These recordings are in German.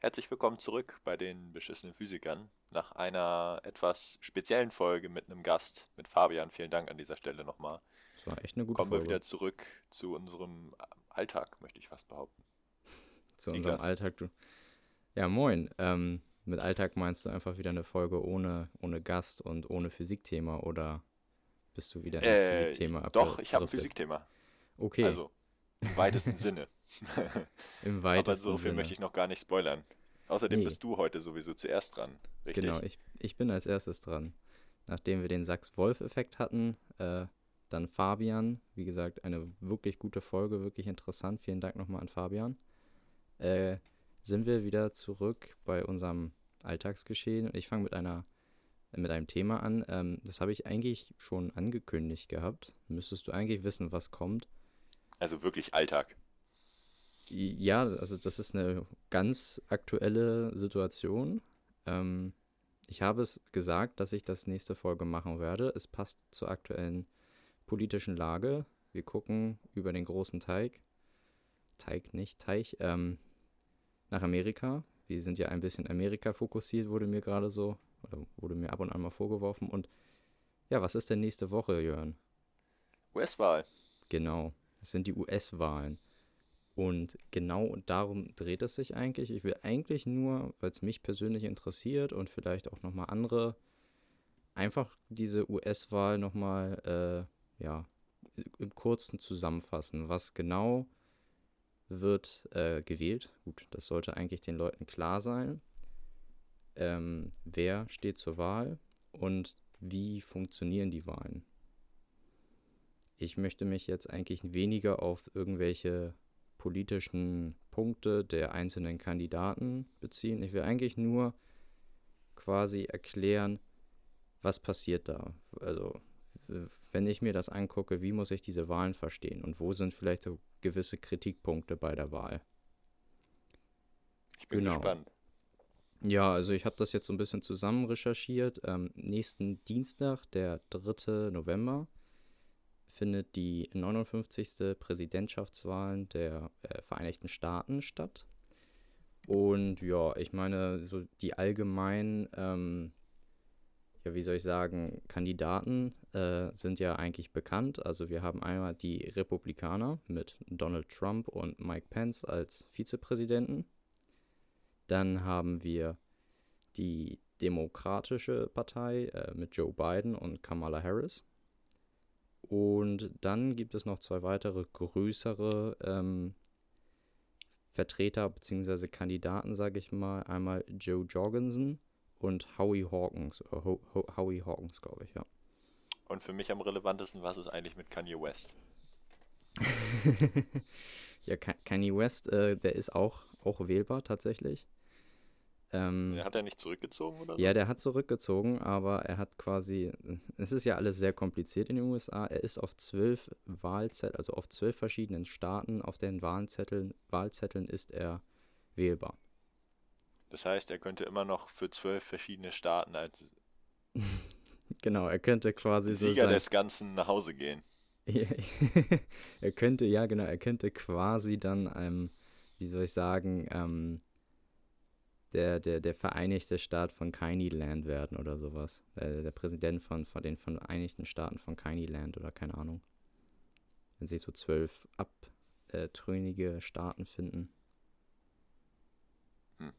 Herzlich willkommen zurück bei den beschissenen Physikern. Nach einer etwas speziellen Folge mit einem Gast, mit Fabian. Vielen Dank an dieser Stelle nochmal. Das war echt eine gute Kommen Folge. wir wieder zurück zu unserem Alltag, möchte ich fast behaupten. zu unserem Niklas. Alltag. Du. Ja, moin. Ähm, mit Alltag meinst du einfach wieder eine Folge ohne, ohne Gast und ohne Physikthema oder bist du wieder ins Äh, Physikthema doch, ich habe ein? Physikthema. Okay, Also, im weitesten Sinne. im Aber weitesten so viel Sinne. möchte ich noch gar nicht spoilern. Außerdem Nee. bist du heute sowieso zuerst dran, richtig? Genau, ich, ich bin als erstes dran. Nachdem wir den Sachs-Wolf-Effekt hatten, äh, dann Fabian. Wie gesagt, eine wirklich gute Folge, wirklich interessant. Vielen Dank nochmal an Fabian. Äh, sind wir wieder zurück bei unserem Alltagsgeschehen. Ich fange mit einer mit einem Thema an. Ähm, das habe ich eigentlich schon angekündigt gehabt. Müsstest du eigentlich wissen, was kommt. Also wirklich Alltag. Ja, also das ist eine ganz aktuelle Situation. Ähm, ich habe es gesagt, dass ich das nächste Folge machen werde. Es passt zur aktuellen politischen Lage. Wir gucken über den großen Teig. Teig nicht, Teich. Ähm, nach Amerika. Wir sind ja ein bisschen Amerika fokussiert, wurde mir gerade so, oder wurde mir ab und an mal vorgeworfen. Und ja, was ist denn nächste Woche, Jörn? US-Wahl. Genau, es sind die US-Wahlen. Und genau darum dreht es sich eigentlich. Ich will eigentlich nur, weil es mich persönlich interessiert und vielleicht auch nochmal andere, einfach diese US-Wahl nochmal, äh, ja, im Kurzen zusammenfassen. Was genau wird äh, gewählt? Gut, das sollte eigentlich den Leuten klar sein. Ähm, wer steht zur Wahl und wie funktionieren die Wahlen? Ich möchte mich jetzt eigentlich weniger auf irgendwelche politischen Punkte der einzelnen Kandidaten beziehen. Ich will eigentlich nur quasi erklären, was passiert da. Also, wenn ich mir das angucke, wie muss ich diese Wahlen verstehen und wo sind vielleicht so gewisse Kritikpunkte bei der Wahl. Ich bin Genau. gespannt. Ja, also ich habe das jetzt so ein bisschen zusammen recherchiert. Ähm, nächsten Dienstag, der 3. November, findet die 59. Präsidentschaftswahlen der äh, Vereinigten Staaten statt. Und ja, ich meine, so die allgemeinen, ähm, ja, wie soll ich sagen, Kandidaten äh, sind ja eigentlich bekannt. Also wir haben einmal die Republikaner mit Donald Trump und Mike Pence als Vizepräsidenten. Dann haben wir die Demokratische Partei äh, mit Joe Biden und Kamala Harris. Und dann gibt es noch zwei weitere größere ähm, Vertreter bzw. Kandidaten, sage ich mal. Einmal Joe Jorgensen und Howie Hawkins. Äh, Ho Ho Howie Hawkins, glaube ich, ja. Und für mich am relevantesten, was ist eigentlich mit Kanye West? ja, Ka- Kanye West, äh, der ist auch, auch wählbar tatsächlich. Ähm, Hat er nicht zurückgezogen oder so? Ja, der hat zurückgezogen, aber er hat quasi, es ist ja alles sehr kompliziert in den USA. Er ist auf zwölf Wahlzetteln, also auf zwölf verschiedenen Staaten, auf den Wahlzetteln, Wahlzetteln ist er wählbar. Das heißt, er könnte immer noch für zwölf verschiedene Staaten als Genau, er könnte quasi so Sieger sein, des Ganzen nach Hause gehen. er könnte, ja genau, er könnte quasi dann, ähm, wie soll ich sagen, ähm, der, der, der Vereinigte Staat von Kiny Land werden oder sowas. Der, der Präsident von, von den Vereinigten Staaten von Kiny Land oder keine Ahnung. Wenn sich so zwölf abtrünnige Staaten finden. Hm.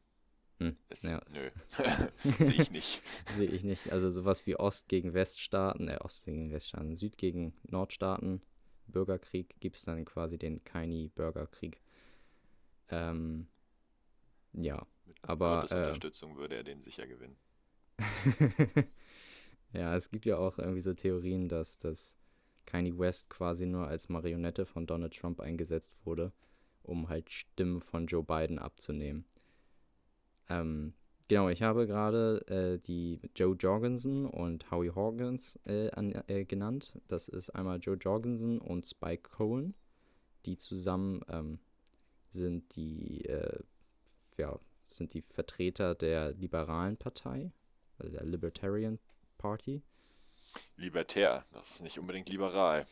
Hm, Ist, ja, Nö, sehe ich nicht. sehe ich nicht. Also sowas wie Ost gegen Weststaaten, äh, Ost gegen Weststaaten, Süd gegen Nordstaaten, Bürgerkrieg, gibt es dann quasi den Kaini-Bürgerkrieg. Ähm, ja, aber Gottes äh, Unterstützung würde er den sicher gewinnen. ja, es gibt ja auch irgendwie so Theorien, dass, dass Kanye West quasi nur als Marionette von Donald Trump eingesetzt wurde, um halt Stimmen von Joe Biden abzunehmen. Ähm, genau, ich habe gerade äh, die Joe Jorgensen und Howie Hawkins äh, an, äh, genannt. Das ist einmal Joe Jorgensen und Spike Cohen. Die zusammen ähm, sind die, äh, ja, sind die Vertreter der liberalen Partei, also der Libertarian Party. Libertär, das ist nicht unbedingt liberal.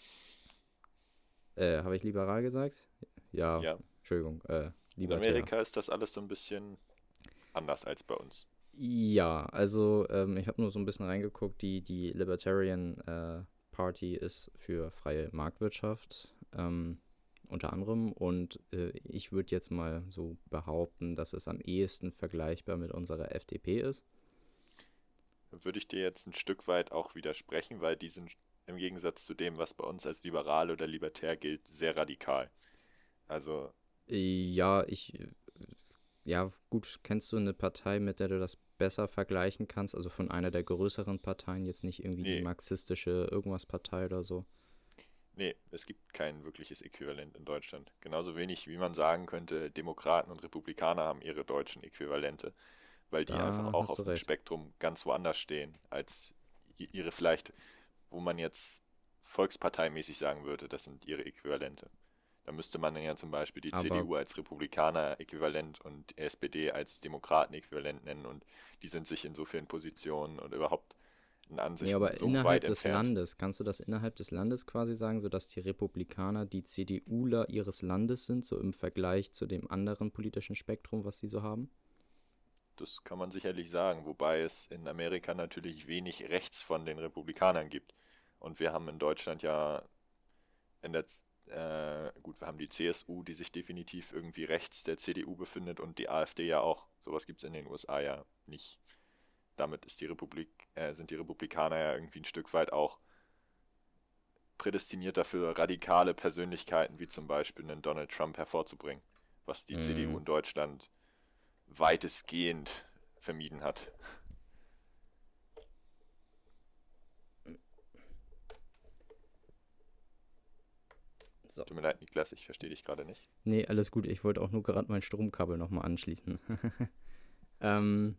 Äh, habe ich liberal gesagt? Ja, Ja. Entschuldigung. Äh, In. Amerika ist das alles so ein bisschen anders als bei uns. Ja, also ähm, ich habe nur so ein bisschen reingeguckt, die, die Libertarian äh, Party ist für freie Marktwirtschaft ähm, unter anderem und äh, ich würde jetzt mal so behaupten, dass es am ehesten vergleichbar mit unserer FDP ist. Würde ich dir jetzt ein Stück weit auch widersprechen, weil die sind im Gegensatz zu dem, was bei uns als liberal oder libertär gilt, sehr radikal. Also. Ja, ich. Ja, gut, kennst du eine Partei, mit der du das besser vergleichen kannst? Also von einer der größeren Parteien, jetzt nicht irgendwie nee. die marxistische irgendwas Partei oder so? Nee, es gibt kein wirkliches Äquivalent in Deutschland. Genauso wenig, wie man sagen könnte, Demokraten und Republikaner haben ihre deutschen Äquivalente, weil die da einfach auch auf dem Spektrum ganz woanders stehen, als ihre vielleicht wo man jetzt volksparteimäßig sagen würde, das sind ihre Äquivalente. Da müsste man dann ja zum Beispiel die Aber CDU als Republikaner-Äquivalent und SPD als Demokraten-Äquivalent nennen und die sind sich in so vielen Positionen und überhaupt in Ansichten ja, aber so innerhalb des entfernt. Landes, kannst du das innerhalb des Landes quasi sagen, sodass die Republikaner die CDUler ihres Landes sind, so im Vergleich zu dem anderen politischen Spektrum, was sie so haben? Das kann man sicherlich sagen, wobei es in Amerika natürlich wenig rechts von den Republikanern gibt. Und wir haben in Deutschland ja in der äh, gut, wir haben die CSU, die sich definitiv irgendwie rechts der CDU befindet und die AfD ja auch. Sowas gibt es in den USA ja nicht. Damit ist die Republik, äh, sind die Republikaner ja irgendwie ein Stück weit auch prädestiniert dafür, radikale Persönlichkeiten wie zum Beispiel einen Donald Trump hervorzubringen, was die mhm. CDU in Deutschland weitestgehend vermieden hat. So. Tut mir leid, Niklas, ich verstehe dich gerade nicht. Nee, alles gut. Ich wollte auch nur gerade mein Stromkabel nochmal anschließen. ähm,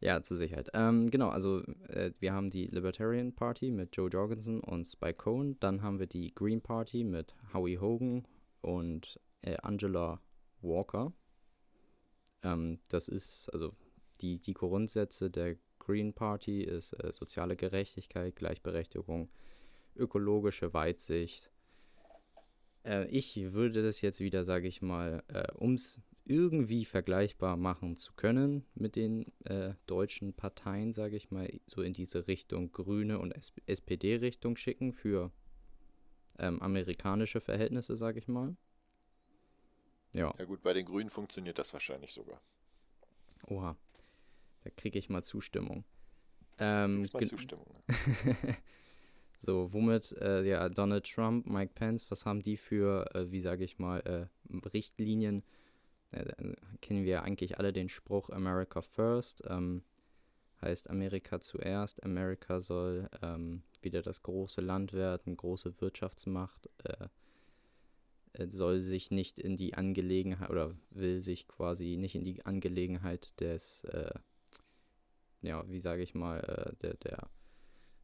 ja, zur Sicherheit. Ähm, genau, also äh, wir haben die Libertarian Party mit Joe Jorgensen und Spike Cohen. Dann haben wir die Green Party mit Howie Hogan und äh, Angela Walker. Ähm, das ist, also die, die Grundsätze der Green Party ist äh, soziale Gerechtigkeit, Gleichberechtigung, ökologische Weitsicht, äh, ich würde das jetzt wieder, sage ich mal, äh, um es irgendwie vergleichbar machen zu können mit den äh, deutschen Parteien, sage ich mal, so in diese Richtung Grüne und SPD-Richtung schicken für ähm, amerikanische Verhältnisse, sage ich mal. Ja. Ja gut, bei den Grünen funktioniert das wahrscheinlich sogar. Oha, da kriege ich mal Zustimmung. Ähm, mal Zustimmung. Ne? So, womit, äh, ja, Donald Trump, Mike Pence, was haben die für, äh, wie sage ich mal, äh, Richtlinien? Äh, kennen wir eigentlich alle den Spruch America First, ähm, heißt Amerika zuerst. Amerika soll ähm, wieder das große Land werden, große Wirtschaftsmacht, äh, äh, soll sich nicht in die Angelegenheit oder will sich quasi nicht in die Angelegenheit des, ja, wie sage ich mal, der, der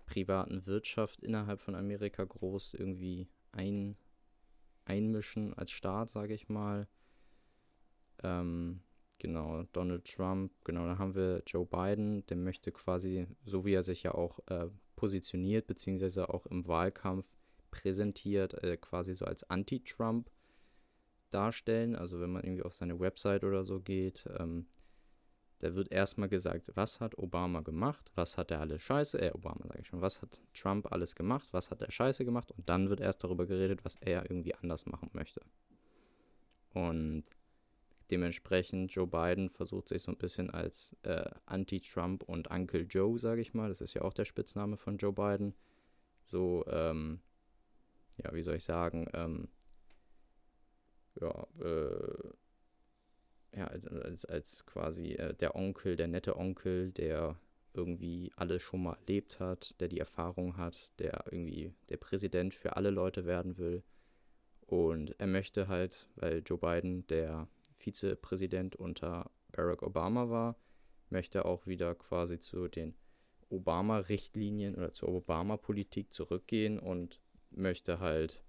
privaten Wirtschaft innerhalb von Amerika groß irgendwie ein, einmischen als Staat, sage ich mal. Ähm, genau, Donald Trump, genau, dann haben wir Joe Biden, der möchte quasi, so wie er sich ja auch äh, positioniert, beziehungsweise auch im Wahlkampf präsentiert, äh, quasi so als Anti-Trump darstellen. Also wenn man irgendwie auf seine Website oder so geht, ähm, da wird erstmal gesagt, was hat Obama gemacht, was hat er alles scheiße, äh, Obama sage ich schon, was hat Trump alles gemacht, was hat er scheiße gemacht und dann wird erst darüber geredet, was er irgendwie anders machen möchte. Und dementsprechend Joe Biden versucht sich so ein bisschen als äh, Anti-Trump und Uncle Joe, sage ich mal, das ist ja auch der Spitzname von Joe Biden, so, ähm, ja, wie soll ich sagen, ähm, ja, äh, ja, als, als, als quasi äh, der Onkel, der nette Onkel, der irgendwie alles schon mal erlebt hat, der die Erfahrung hat, der irgendwie der Präsident für alle Leute werden will. Und er möchte halt, weil Joe Biden der Vizepräsident unter Barack Obama war, möchte auch wieder quasi zu den Obama-Richtlinien oder zur Obama-Politik zurückgehen und möchte halt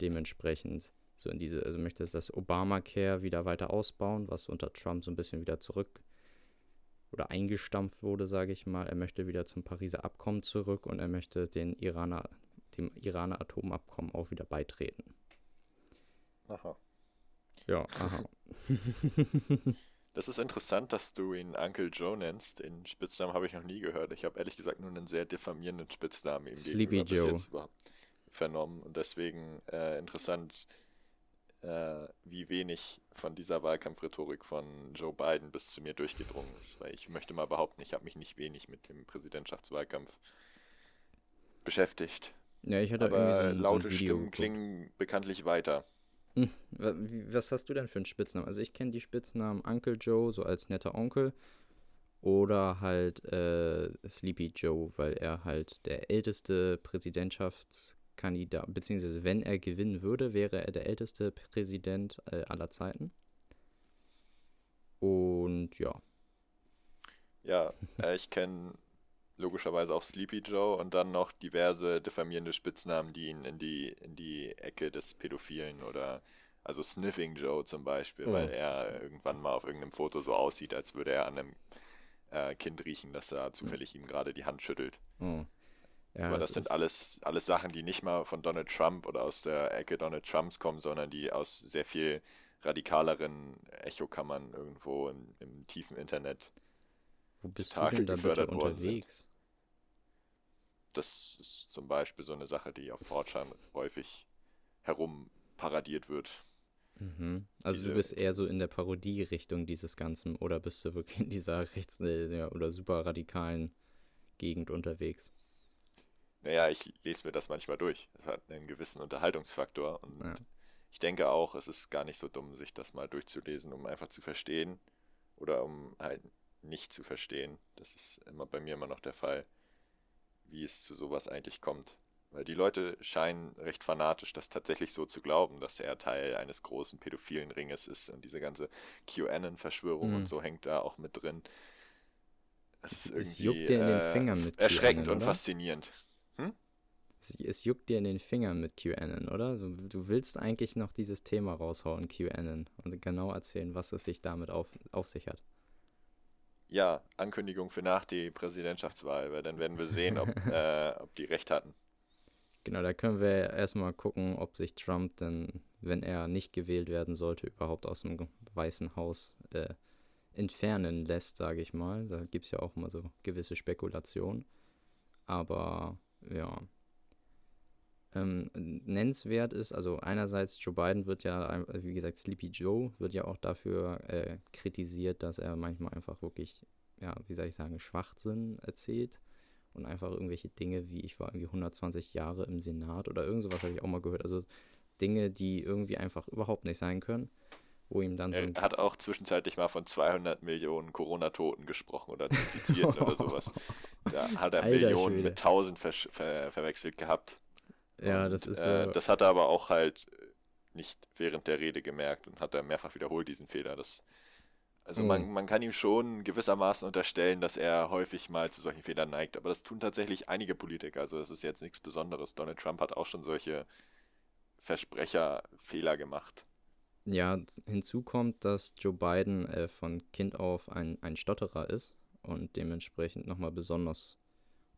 dementsprechend so in diese, also möchte das Obamacare wieder weiter ausbauen, was unter Trump so ein bisschen wieder zurück oder eingestampft wurde, sage ich mal. Er möchte wieder zum Pariser Abkommen zurück und er möchte den Iraner, dem Iraner Atomabkommen auch wieder beitreten. Aha. Ja, aha. Das ist interessant, dass du ihn Uncle Joe nennst. Den Spitznamen habe ich noch nie gehört. Ich habe ehrlich gesagt nur einen sehr diffamierenden Spitznamen ihm Sleepy Joe. bis jetzt vernommen. Und deswegen äh, interessant, äh, wie wenig von dieser Wahlkampfrhetorik von Joe Biden bis zu mir durchgedrungen ist. Weil ich möchte mal behaupten, ich habe mich nicht wenig mit dem Präsidentschaftswahlkampf beschäftigt. Ja, ich hatte Aber so laute so Stimmen klingen bekanntlich weiter. Hm, was hast du denn für einen Spitznamen? Also ich kenne die Spitznamen Uncle Joe, so als netter Onkel. Oder halt äh, Sleepy Joe, weil er halt der älteste Präsidentschaftskandidat, beziehungsweise wenn er gewinnen würde, wäre er der älteste Präsident äh, aller Zeiten. Und ja. Ja, äh, ich kenne logischerweise auch Sleepy Joe und dann noch diverse diffamierende Spitznamen, die ihn in die, in die Ecke des Pädophilen oder also Sniffing Joe zum Beispiel, oh. weil er irgendwann mal auf irgendeinem Foto so aussieht, als würde er an einem äh, Kind riechen, dass er zufällig ihm gerade die Hand schüttelt. Oh. Ja, Aber das, das sind alles, alles Sachen, die nicht mal von Donald Trump oder aus der Ecke Donald Trumps kommen, sondern die aus sehr viel radikaleren Echokammern irgendwo im, im tiefen Internet Wo bist du denn da gefördert unterwegs? Sind. Das ist zum Beispiel so eine Sache, die auf Fortran häufig herum paradiert wird. Mhm. Also Diese, du bist eher so in der Parodie-Richtung dieses Ganzen oder bist du wirklich in dieser rechts- ja, oder super radikalen Gegend unterwegs? Naja, ich lese mir das manchmal durch. Es hat einen gewissen Unterhaltungsfaktor und ja. ich denke auch, es ist gar nicht so dumm, sich das mal durchzulesen, um einfach zu verstehen oder um halt nicht zu verstehen. Das ist immer bei mir immer noch der Fall, wie es zu sowas eigentlich kommt. Weil die Leute scheinen recht fanatisch, das tatsächlich so zu glauben, dass er Teil eines großen pädophilen Ringes ist und diese ganze QAnon-Verschwörung mhm. und so hängt da auch mit drin. Es ist irgendwie äh, erschreckend QAnon, und faszinierend. Hm? Es, es, juckt dir in den Fingern mit QAnon, oder? So, du willst eigentlich noch dieses Thema raushauen, QAnon, und genau erzählen, was es sich damit auf, auf sich hat. Ja, Ankündigung für nach die Präsidentschaftswahl, weil dann werden wir sehen, ob, äh, ob die recht hatten. Genau, da können wir erstmal gucken, ob sich Trump dann, wenn er nicht gewählt werden sollte, überhaupt aus dem Weißen Haus äh, entfernen lässt, sage ich mal. Da gibt es ja auch mal so gewisse Spekulationen. Aber ja. Ähm, nennenswert ist, also einerseits Joe Biden wird ja, wie gesagt, Sleepy Joe wird ja auch dafür äh, kritisiert, dass er manchmal einfach wirklich, ja, wie soll ich sagen, Schwachsinn erzählt und einfach irgendwelche Dinge wie ich war irgendwie 120 Jahre im Senat oder irgend sowas habe ich auch mal gehört. Also Dinge, die irgendwie einfach überhaupt nicht sein können, wo ihm dann so Er hat auch zwischenzeitlich mal von 200 Millionen Corona-Toten gesprochen oder Infizierten oder sowas. Da hat er Alter Millionen Schwede. mit 1000 ver ver verwechselt gehabt. Ja, und, das ist äh, so. Das hat er aber auch halt nicht während der Rede gemerkt und hat er mehrfach wiederholt diesen Fehler. Das also mhm. man, man kann ihm schon gewissermaßen unterstellen, dass er häufig mal zu solchen Fehlern neigt, aber das tun tatsächlich einige Politiker. Also das ist jetzt nichts Besonderes. Donald Trump hat auch schon solche Versprecherfehler gemacht. Ja, hinzu kommt, dass Joe Biden äh, von Kind auf ein, ein Stotterer ist und dementsprechend nochmal besonders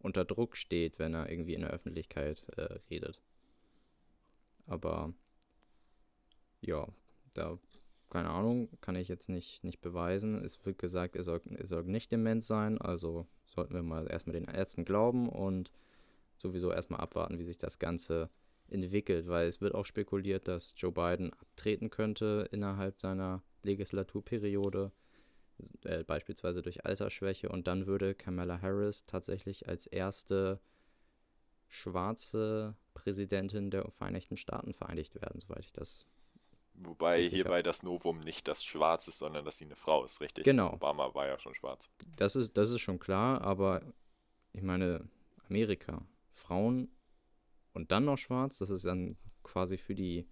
unter Druck steht, wenn er irgendwie in der Öffentlichkeit äh, redet. Aber ja, da keine Ahnung, kann ich jetzt nicht, nicht beweisen. Es wird gesagt, er soll, er soll nicht dement sein, also sollten wir mal erstmal den Ärzten glauben und sowieso erstmal abwarten, wie sich das Ganze entwickelt, weil es wird auch spekuliert, dass Joe Biden abtreten könnte innerhalb seiner Legislaturperiode, äh, beispielsweise durch Altersschwäche, und dann würde Kamala Harris tatsächlich als erste schwarze Präsidentin der Vereinigten Staaten vereinigt werden, soweit ich das Wobei hierbei das Novum nicht das Schwarz ist, sondern dass sie eine Frau ist, richtig? Genau. Obama war ja schon schwarz. Das ist, das ist schon klar, aber ich meine, Amerika, Frauen und dann noch schwarz, das ist dann quasi für die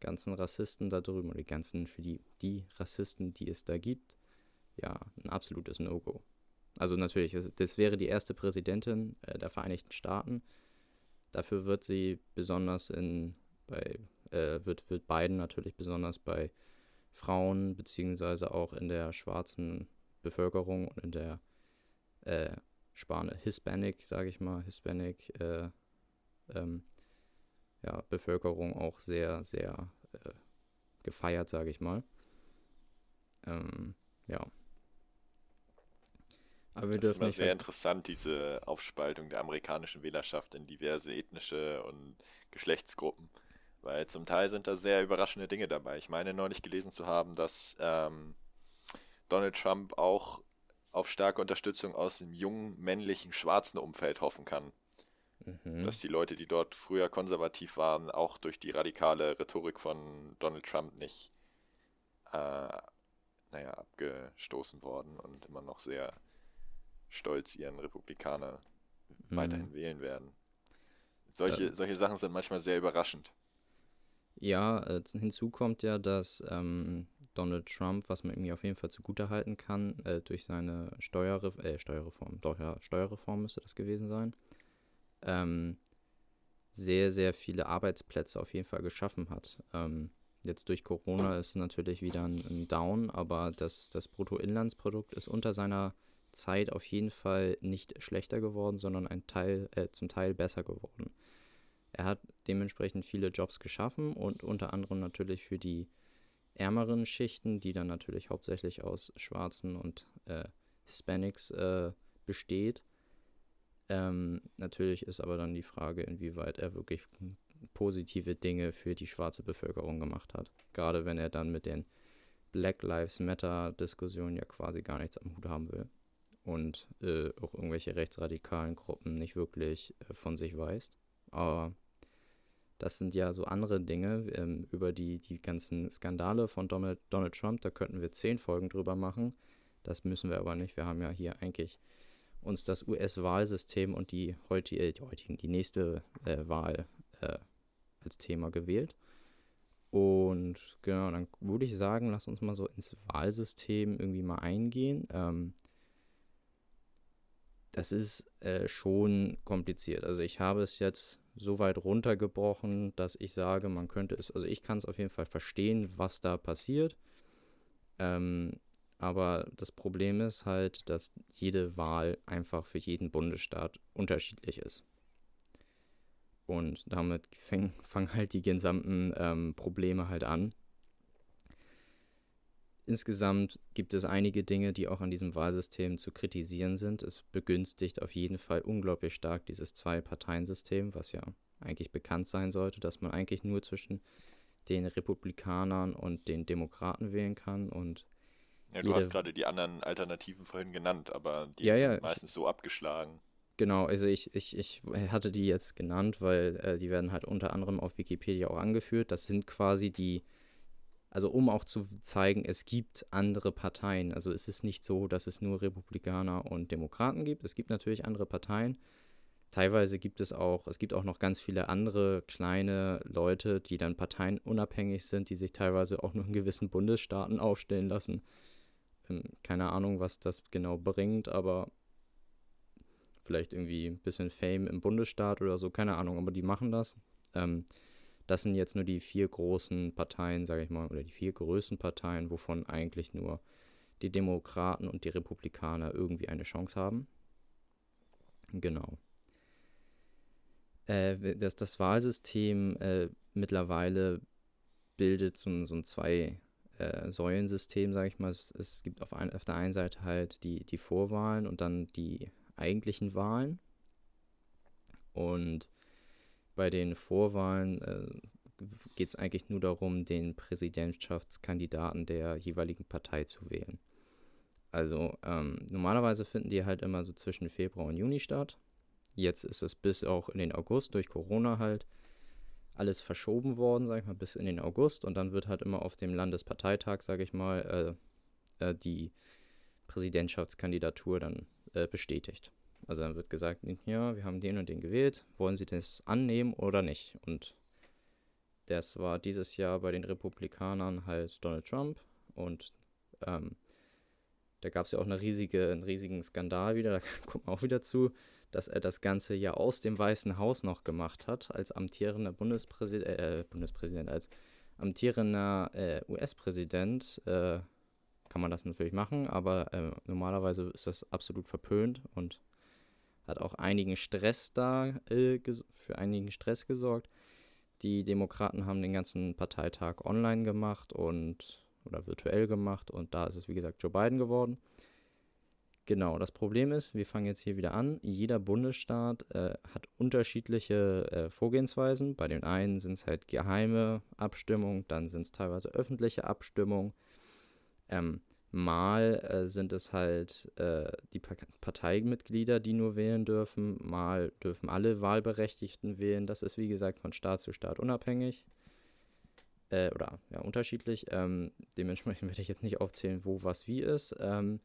ganzen Rassisten da drüben, oder die ganzen, für die, die Rassisten, die es da gibt, ja, ein absolutes No-Go. Also natürlich, das wäre die erste Präsidentin äh, der Vereinigten Staaten. Dafür wird sie besonders in, bei äh, wird, wird Biden natürlich besonders bei Frauen beziehungsweise auch in der schwarzen Bevölkerung und in der äh, Spane Hispanic, sage ich mal, Hispanic äh, ähm, ja, Bevölkerung auch sehr, sehr äh, gefeiert, sage ich mal. Ähm, ja. Aber wir das ist immer sehr interessant, diese Aufspaltung der amerikanischen Wählerschaft in diverse ethnische und Geschlechtsgruppen. Weil zum Teil sind da sehr überraschende Dinge dabei. Ich meine neulich gelesen zu haben, dass ähm, Donald Trump auch auf starke Unterstützung aus dem jungen, männlichen, schwarzen Umfeld hoffen kann. Mhm. Dass die Leute, die dort früher konservativ waren, auch durch die radikale Rhetorik von Donald Trump nicht, äh, naja, abgestoßen worden und immer noch sehr stolz ihren Republikaner mhm. weiterhin wählen werden. Solche, äh, solche Sachen sind manchmal sehr überraschend. Ja, äh, hinzu kommt ja, dass ähm, Donald Trump, was man irgendwie auf jeden Fall zugutehalten kann, äh, durch seine Steuerre äh, Steuerreform, doch ja, Steuerreform müsste das gewesen sein, ähm, sehr, sehr viele Arbeitsplätze auf jeden Fall geschaffen hat. Ähm, jetzt durch Corona ist natürlich wieder ein, ein Down, aber das, das Bruttoinlandsprodukt ist unter seiner Zeit auf jeden Fall nicht schlechter geworden, sondern ein Teil, äh, zum Teil besser geworden. Er hat dementsprechend viele Jobs geschaffen und unter anderem natürlich für die ärmeren Schichten, die dann natürlich hauptsächlich aus Schwarzen und äh, Hispanics äh, besteht. Ähm, natürlich ist aber dann die Frage, inwieweit er wirklich positive Dinge für die schwarze Bevölkerung gemacht hat. Gerade wenn er dann mit den Black Lives Matter Diskussionen ja quasi gar nichts am Hut haben will und äh, auch irgendwelche rechtsradikalen Gruppen nicht wirklich äh, von sich weist. Aber das sind ja so andere Dinge ähm, über die, die ganzen Skandale von Donald, Donald Trump. Da könnten wir zehn Folgen drüber machen. Das müssen wir aber nicht. Wir haben ja hier eigentlich uns das US-Wahlsystem und die, heutige, äh, die heutigen, die nächste äh, Wahl äh, als Thema gewählt. Und genau, dann würde ich sagen, lass uns mal so ins Wahlsystem irgendwie mal eingehen. Ähm, das ist äh, schon kompliziert. Also ich habe es jetzt so weit runtergebrochen, dass ich sage, man könnte es, also ich kann es auf jeden Fall verstehen, was da passiert. Ähm, aber das Problem ist halt, dass jede Wahl einfach für jeden Bundesstaat unterschiedlich ist. Und damit fangen halt die gesamten ähm, Probleme halt an insgesamt gibt es einige Dinge, die auch an diesem Wahlsystem zu kritisieren sind. Es begünstigt auf jeden Fall unglaublich stark dieses Zwei-Parteien-System, was ja eigentlich bekannt sein sollte, dass man eigentlich nur zwischen den Republikanern und den Demokraten wählen kann und ja, du hast gerade die anderen Alternativen vorhin genannt, aber die ja, sind ja, meistens so abgeschlagen. Genau, also ich, ich, ich hatte die jetzt genannt, weil äh, die werden halt unter anderem auf Wikipedia auch angeführt. Das sind quasi die also um auch zu zeigen, es gibt andere Parteien. Also es ist nicht so, dass es nur Republikaner und Demokraten gibt. Es gibt natürlich andere Parteien. Teilweise gibt es auch, es gibt auch noch ganz viele andere kleine Leute, die dann parteienunabhängig sind, die sich teilweise auch nur in gewissen Bundesstaaten aufstellen lassen. Ähm, keine Ahnung, was das genau bringt, aber vielleicht irgendwie ein bisschen Fame im Bundesstaat oder so, keine Ahnung, aber die machen das. Ähm, das sind jetzt nur die vier großen Parteien, sage ich mal, oder die vier größten Parteien, wovon eigentlich nur die Demokraten und die Republikaner irgendwie eine Chance haben. Genau. Äh, das, das Wahlsystem äh, mittlerweile bildet so, so ein zwei äh, Säulensystem, sage ich mal. Es, es gibt auf, ein, auf, der einen Seite halt die, die Vorwahlen und dann die eigentlichen Wahlen. Und bei den Vorwahlen äh, geht es eigentlich nur darum, den Präsidentschaftskandidaten der jeweiligen Partei zu wählen. Also ähm, normalerweise finden die halt immer so zwischen Februar und Juni statt. Jetzt ist es bis auch in den August durch Corona halt alles verschoben worden, sag ich mal, bis in den August und dann wird halt immer auf dem Landesparteitag, sag ich mal, äh, äh, die Präsidentschaftskandidatur dann äh, bestätigt. Also dann wird gesagt, ja, wir haben den und den gewählt, wollen Sie das annehmen oder nicht? Und das war dieses Jahr bei den Republikanern halt Donald Trump. Und ähm, da gab es ja auch eine riesige, einen riesigen Skandal wieder, da kommt man auch wieder zu, dass er das Ganze ja aus dem Weißen Haus noch gemacht hat, als amtierender Bundespräsident, äh, Bundespräsident, als amtierender äh, US-Präsident, äh, kann man das natürlich machen, aber äh, normalerweise ist das absolut verpönt und hat auch einigen Stress da, äh, für einigen Stress gesorgt. Die Demokraten haben den ganzen Parteitag online gemacht und oder virtuell gemacht und da ist es wie gesagt Joe Biden geworden. Genau, das Problem ist, wir fangen jetzt hier wieder an. Jeder Bundesstaat äh, hat unterschiedliche äh, Vorgehensweisen. Bei den einen sind es halt geheime Abstimmungen, dann sind es teilweise öffentliche Abstimmungen. Ähm, mal äh, sind es halt äh, die pa Parteimitglieder, die nur wählen dürfen. Mal dürfen alle Wahlberechtigten wählen. Das ist wie gesagt von Staat zu Staat unabhängig. Äh, oder ja, unterschiedlich. Ähm, dementsprechend werde ich jetzt nicht aufzählen, wo was wie ist. Ähm,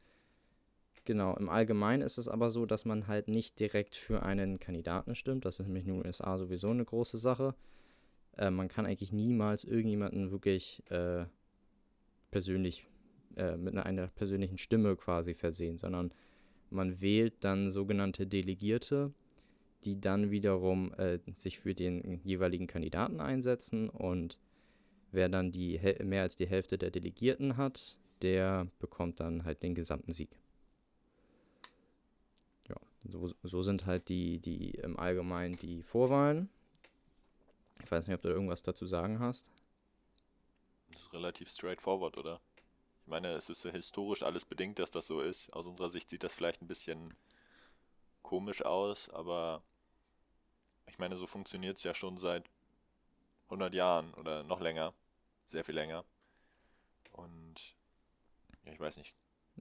Genau, im Allgemeinen ist es aber so, dass man halt nicht direkt für einen Kandidaten stimmt. Das ist nämlich in den USA sowieso eine große Sache. Äh, man kann eigentlich niemals irgendjemanden wirklich äh, persönlich äh, mit einer, einer persönlichen Stimme quasi versehen, sondern man wählt dann sogenannte Delegierte, die dann wiederum äh, sich für den jeweiligen Kandidaten einsetzen und wer dann die mehr als die Hälfte der Delegierten hat, der bekommt dann halt den gesamten Sieg. So, so sind halt die, die im Allgemeinen die Vorwahlen. Ich weiß nicht, ob du irgendwas dazu sagen hast. Das ist relativ straightforward, oder? Ich meine, es ist ja historisch alles bedingt, dass das so ist. Aus unserer Sicht sieht das vielleicht ein bisschen komisch aus, aber ich meine, so funktioniert es ja schon seit 100 Jahren oder noch länger. Sehr viel länger. Und ja, ich weiß nicht,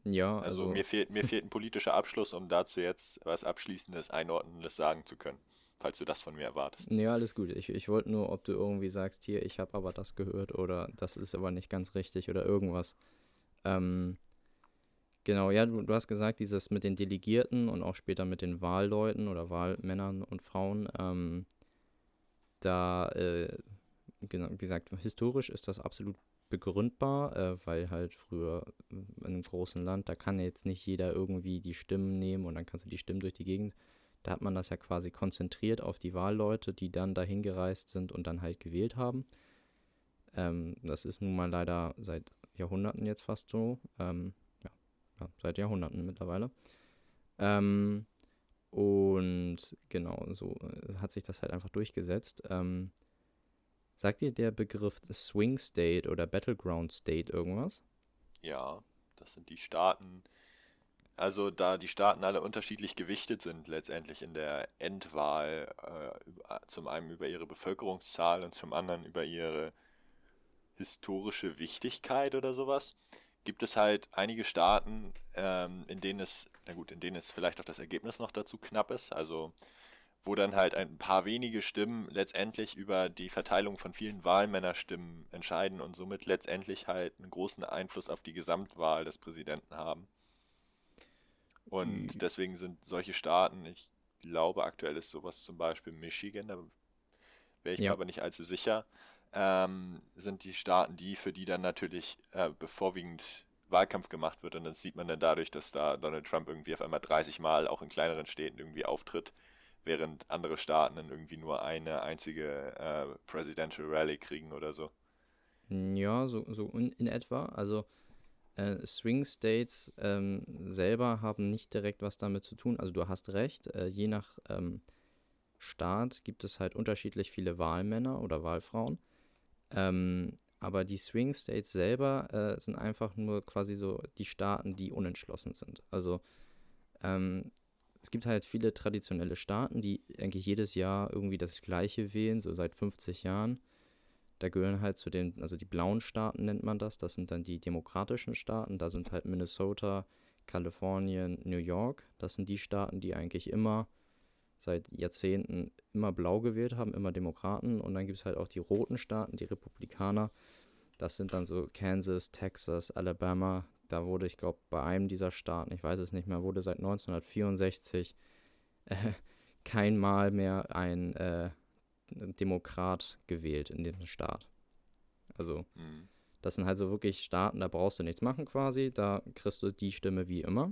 ja, also, also mir, fehlt, mir fehlt ein politischer Abschluss, um dazu jetzt was Abschließendes, Einordnendes sagen zu können, falls du das von mir erwartest. Ja, alles gut. Ich, ich wollte nur, ob du irgendwie sagst, hier, ich habe aber das gehört oder das ist aber nicht ganz richtig oder irgendwas. Ähm, genau, ja, du, du hast gesagt, dieses mit den Delegierten und auch später mit den Wahlleuten oder Wahlmännern und Frauen, ähm, da, äh, genau, wie gesagt, historisch ist das absolut begründbar, äh, weil halt früher in einem großen Land, da kann jetzt nicht jeder irgendwie die Stimmen nehmen und dann kannst du die Stimmen durch die Gegend. Da hat man das ja quasi konzentriert auf die Wahlleute, die dann dahin gereist sind und dann halt gewählt haben. Ähm, das ist nun mal leider seit Jahrhunderten jetzt fast so. Ähm, ja, ja, seit Jahrhunderten mittlerweile. Ähm, und genau, so äh, hat sich das halt einfach durchgesetzt. Ähm, Sagt dir der Begriff Swing State oder Battleground State irgendwas? Ja, das sind die Staaten. Also da die Staaten alle unterschiedlich gewichtet sind letztendlich in der Endwahl, äh, zum einen über ihre Bevölkerungszahl und zum anderen über ihre historische Wichtigkeit oder sowas, gibt es halt einige Staaten, ähm, in denen es, na gut, in denen es vielleicht auch das Ergebnis noch dazu knapp ist. Also wo dann halt ein paar wenige Stimmen letztendlich über die Verteilung von vielen Wahlmännerstimmen entscheiden und somit letztendlich halt einen großen Einfluss auf die Gesamtwahl des Präsidenten haben. Und mhm. deswegen sind solche Staaten, ich glaube aktuell ist sowas zum Beispiel Michigan, da wäre ich ja. mir aber nicht allzu sicher, ähm, sind die Staaten die, für die dann natürlich äh, bevorwiegend Wahlkampf gemacht wird und das sieht man dann dadurch, dass da Donald Trump irgendwie auf einmal 30 Mal auch in kleineren Städten irgendwie auftritt während andere Staaten dann irgendwie nur eine einzige äh, Presidential Rally kriegen oder so. Ja, so, so in, in etwa. Also äh, Swing States ähm, selber haben nicht direkt was damit zu tun. Also du hast recht, äh, je nach ähm, Staat gibt es halt unterschiedlich viele Wahlmänner oder Wahlfrauen. Ähm, aber die Swing States selber äh, sind einfach nur quasi so die Staaten, die unentschlossen sind. Also ähm, es gibt halt viele traditionelle Staaten, die eigentlich jedes Jahr irgendwie das Gleiche wählen, so seit 50 Jahren. Da gehören halt zu den, also die blauen Staaten nennt man das, das sind dann die demokratischen Staaten, da sind halt Minnesota, Kalifornien, New York, das sind die Staaten, die eigentlich immer seit Jahrzehnten immer blau gewählt haben, immer Demokraten und dann gibt es halt auch die roten Staaten, die Republikaner, das sind dann so Kansas, Texas, Alabama, da wurde, ich glaube, bei einem dieser Staaten, ich weiß es nicht mehr, wurde seit 1964 äh, kein Mal mehr ein äh, Demokrat gewählt in dem Staat. Also, mhm. das sind halt so wirklich Staaten, da brauchst du nichts machen quasi, da kriegst du die Stimme wie immer.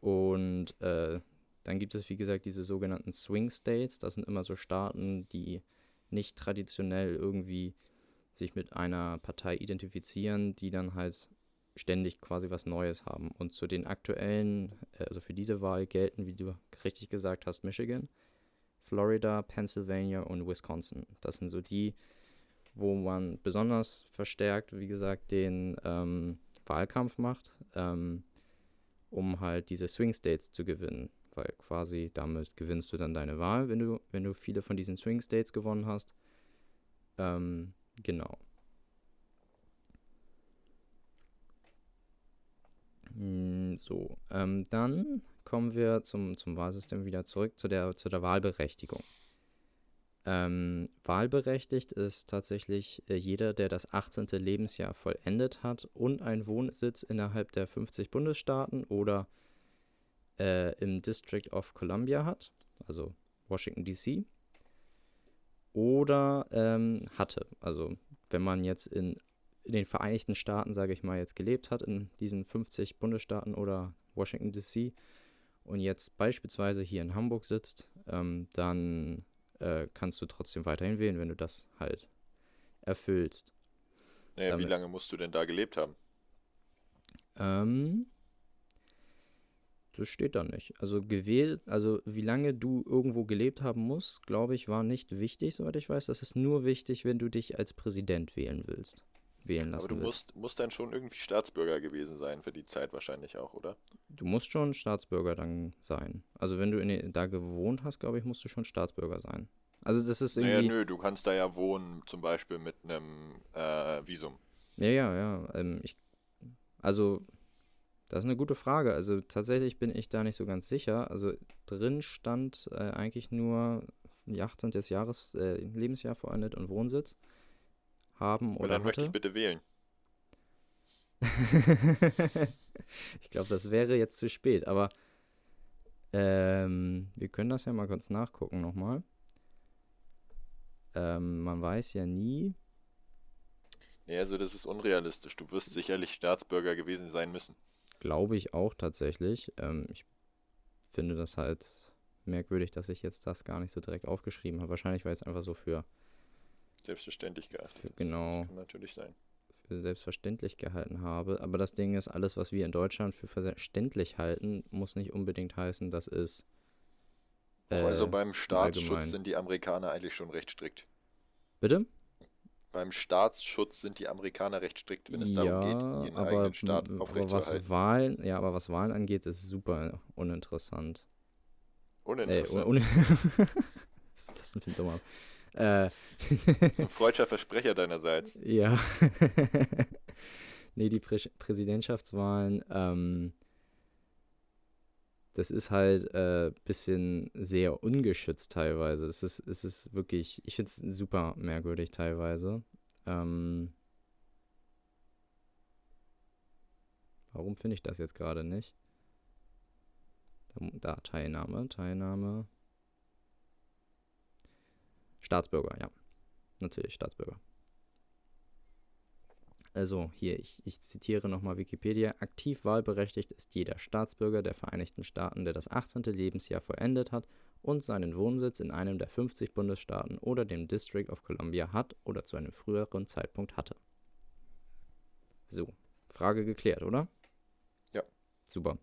Und äh, dann gibt es, wie gesagt, diese sogenannten Swing States. Das sind immer so Staaten, die nicht traditionell irgendwie sich mit einer Partei identifizieren, die dann halt ständig quasi was Neues haben. Und zu den aktuellen, äh, also für diese Wahl gelten, wie du richtig gesagt hast, Michigan, Florida, Pennsylvania und Wisconsin. Das sind so die, wo man besonders verstärkt, wie gesagt, den ähm, Wahlkampf macht, ähm, um halt diese Swing States zu gewinnen. Weil quasi damit gewinnst du dann deine Wahl, wenn du, wenn du viele von diesen Swing States gewonnen hast. Ähm, genau. Hm, so, ähm, dann kommen wir zum, zum Wahlsystem wieder zurück, zu der, zu der Wahlberechtigung. Ähm, wahlberechtigt ist tatsächlich äh, jeder, der das 18. Lebensjahr vollendet hat und einen Wohnsitz innerhalb der 50 Bundesstaaten oder äh, im District of Columbia hat, also Washington DC, oder ähm, hatte. Also wenn man jetzt in, in den Vereinigten Staaten, sage ich mal, jetzt gelebt hat, in diesen 50 Bundesstaaten oder Washington DC und jetzt beispielsweise hier in Hamburg sitzt, ähm, dann äh, kannst du trotzdem weiterhin wählen, wenn du das halt erfüllst. Naja, Damit. wie lange musst du denn da gelebt haben? Ähm, das steht da nicht. Also gewählt, also wie lange du irgendwo gelebt haben musst, glaube ich, war nicht wichtig, soweit ich weiß. Das ist nur wichtig, wenn du dich als Präsident wählen willst. Wählen lassen Aber du musst, musst dann schon irgendwie Staatsbürger gewesen sein für die Zeit wahrscheinlich auch, oder? Du musst schon Staatsbürger dann sein. Also wenn du in, da gewohnt hast, glaube ich, musst du schon Staatsbürger sein. Also das ist irgendwie... Naja, nö, du kannst da ja wohnen, zum Beispiel mit einem äh, Visum. Ja, ja, ja. Ähm, ich, also das ist eine gute Frage. Also tatsächlich bin ich da nicht so ganz sicher. Also drin stand äh, eigentlich nur 18. Jahres, äh, Lebensjahr vollendet und Wohnsitz haben oder dann hatte. möchte ich bitte wählen. ich glaube, das wäre jetzt zu spät, aber ähm, wir können das ja mal kurz nachgucken nochmal. Ähm, man weiß ja nie. Nee, also das ist unrealistisch. Du wirst sicherlich Staatsbürger gewesen sein müssen. Glaube ich auch tatsächlich. Ähm, ich finde das halt merkwürdig, dass ich jetzt das gar nicht so direkt aufgeschrieben habe. Wahrscheinlich, weil es einfach so für selbstverständlich geachtet für, Genau. Das kann natürlich sein. Für selbstverständlich gehalten habe. Aber das Ding ist, alles, was wir in Deutschland für verständlich halten, muss nicht unbedingt heißen, dass es. Äh, also beim Staatsschutz allgemein. sind die Amerikaner eigentlich schon recht strikt. Bitte? Beim Staatsschutz sind die Amerikaner recht strikt, wenn es darum ja, geht, ihren aber, eigenen Staat aufrechtzuerhalten. Was Wahlen, ja, aber was Wahlen angeht, ist super uninteressant. Uninteressant? Äh, un was ist das denn für ein dummer... Äh, so ein freudscher Versprecher deinerseits. Ja. nee, die Prä Präsidentschaftswahlen, ähm, das ist halt ein äh, bisschen sehr ungeschützt teilweise. Es ist, es ist wirklich, ich finde es super merkwürdig teilweise. Ähm, warum finde ich das jetzt gerade nicht? Da, da, Teilnahme, Teilnahme. Staatsbürger, ja. Natürlich Staatsbürger. Also hier, ich, ich zitiere nochmal Wikipedia. Aktiv wahlberechtigt ist jeder Staatsbürger der Vereinigten Staaten, der das 18. Lebensjahr vollendet hat und seinen Wohnsitz in einem der 50 Bundesstaaten oder dem District of Columbia hat oder zu einem früheren Zeitpunkt hatte. So, Frage geklärt, oder? Ja. Super.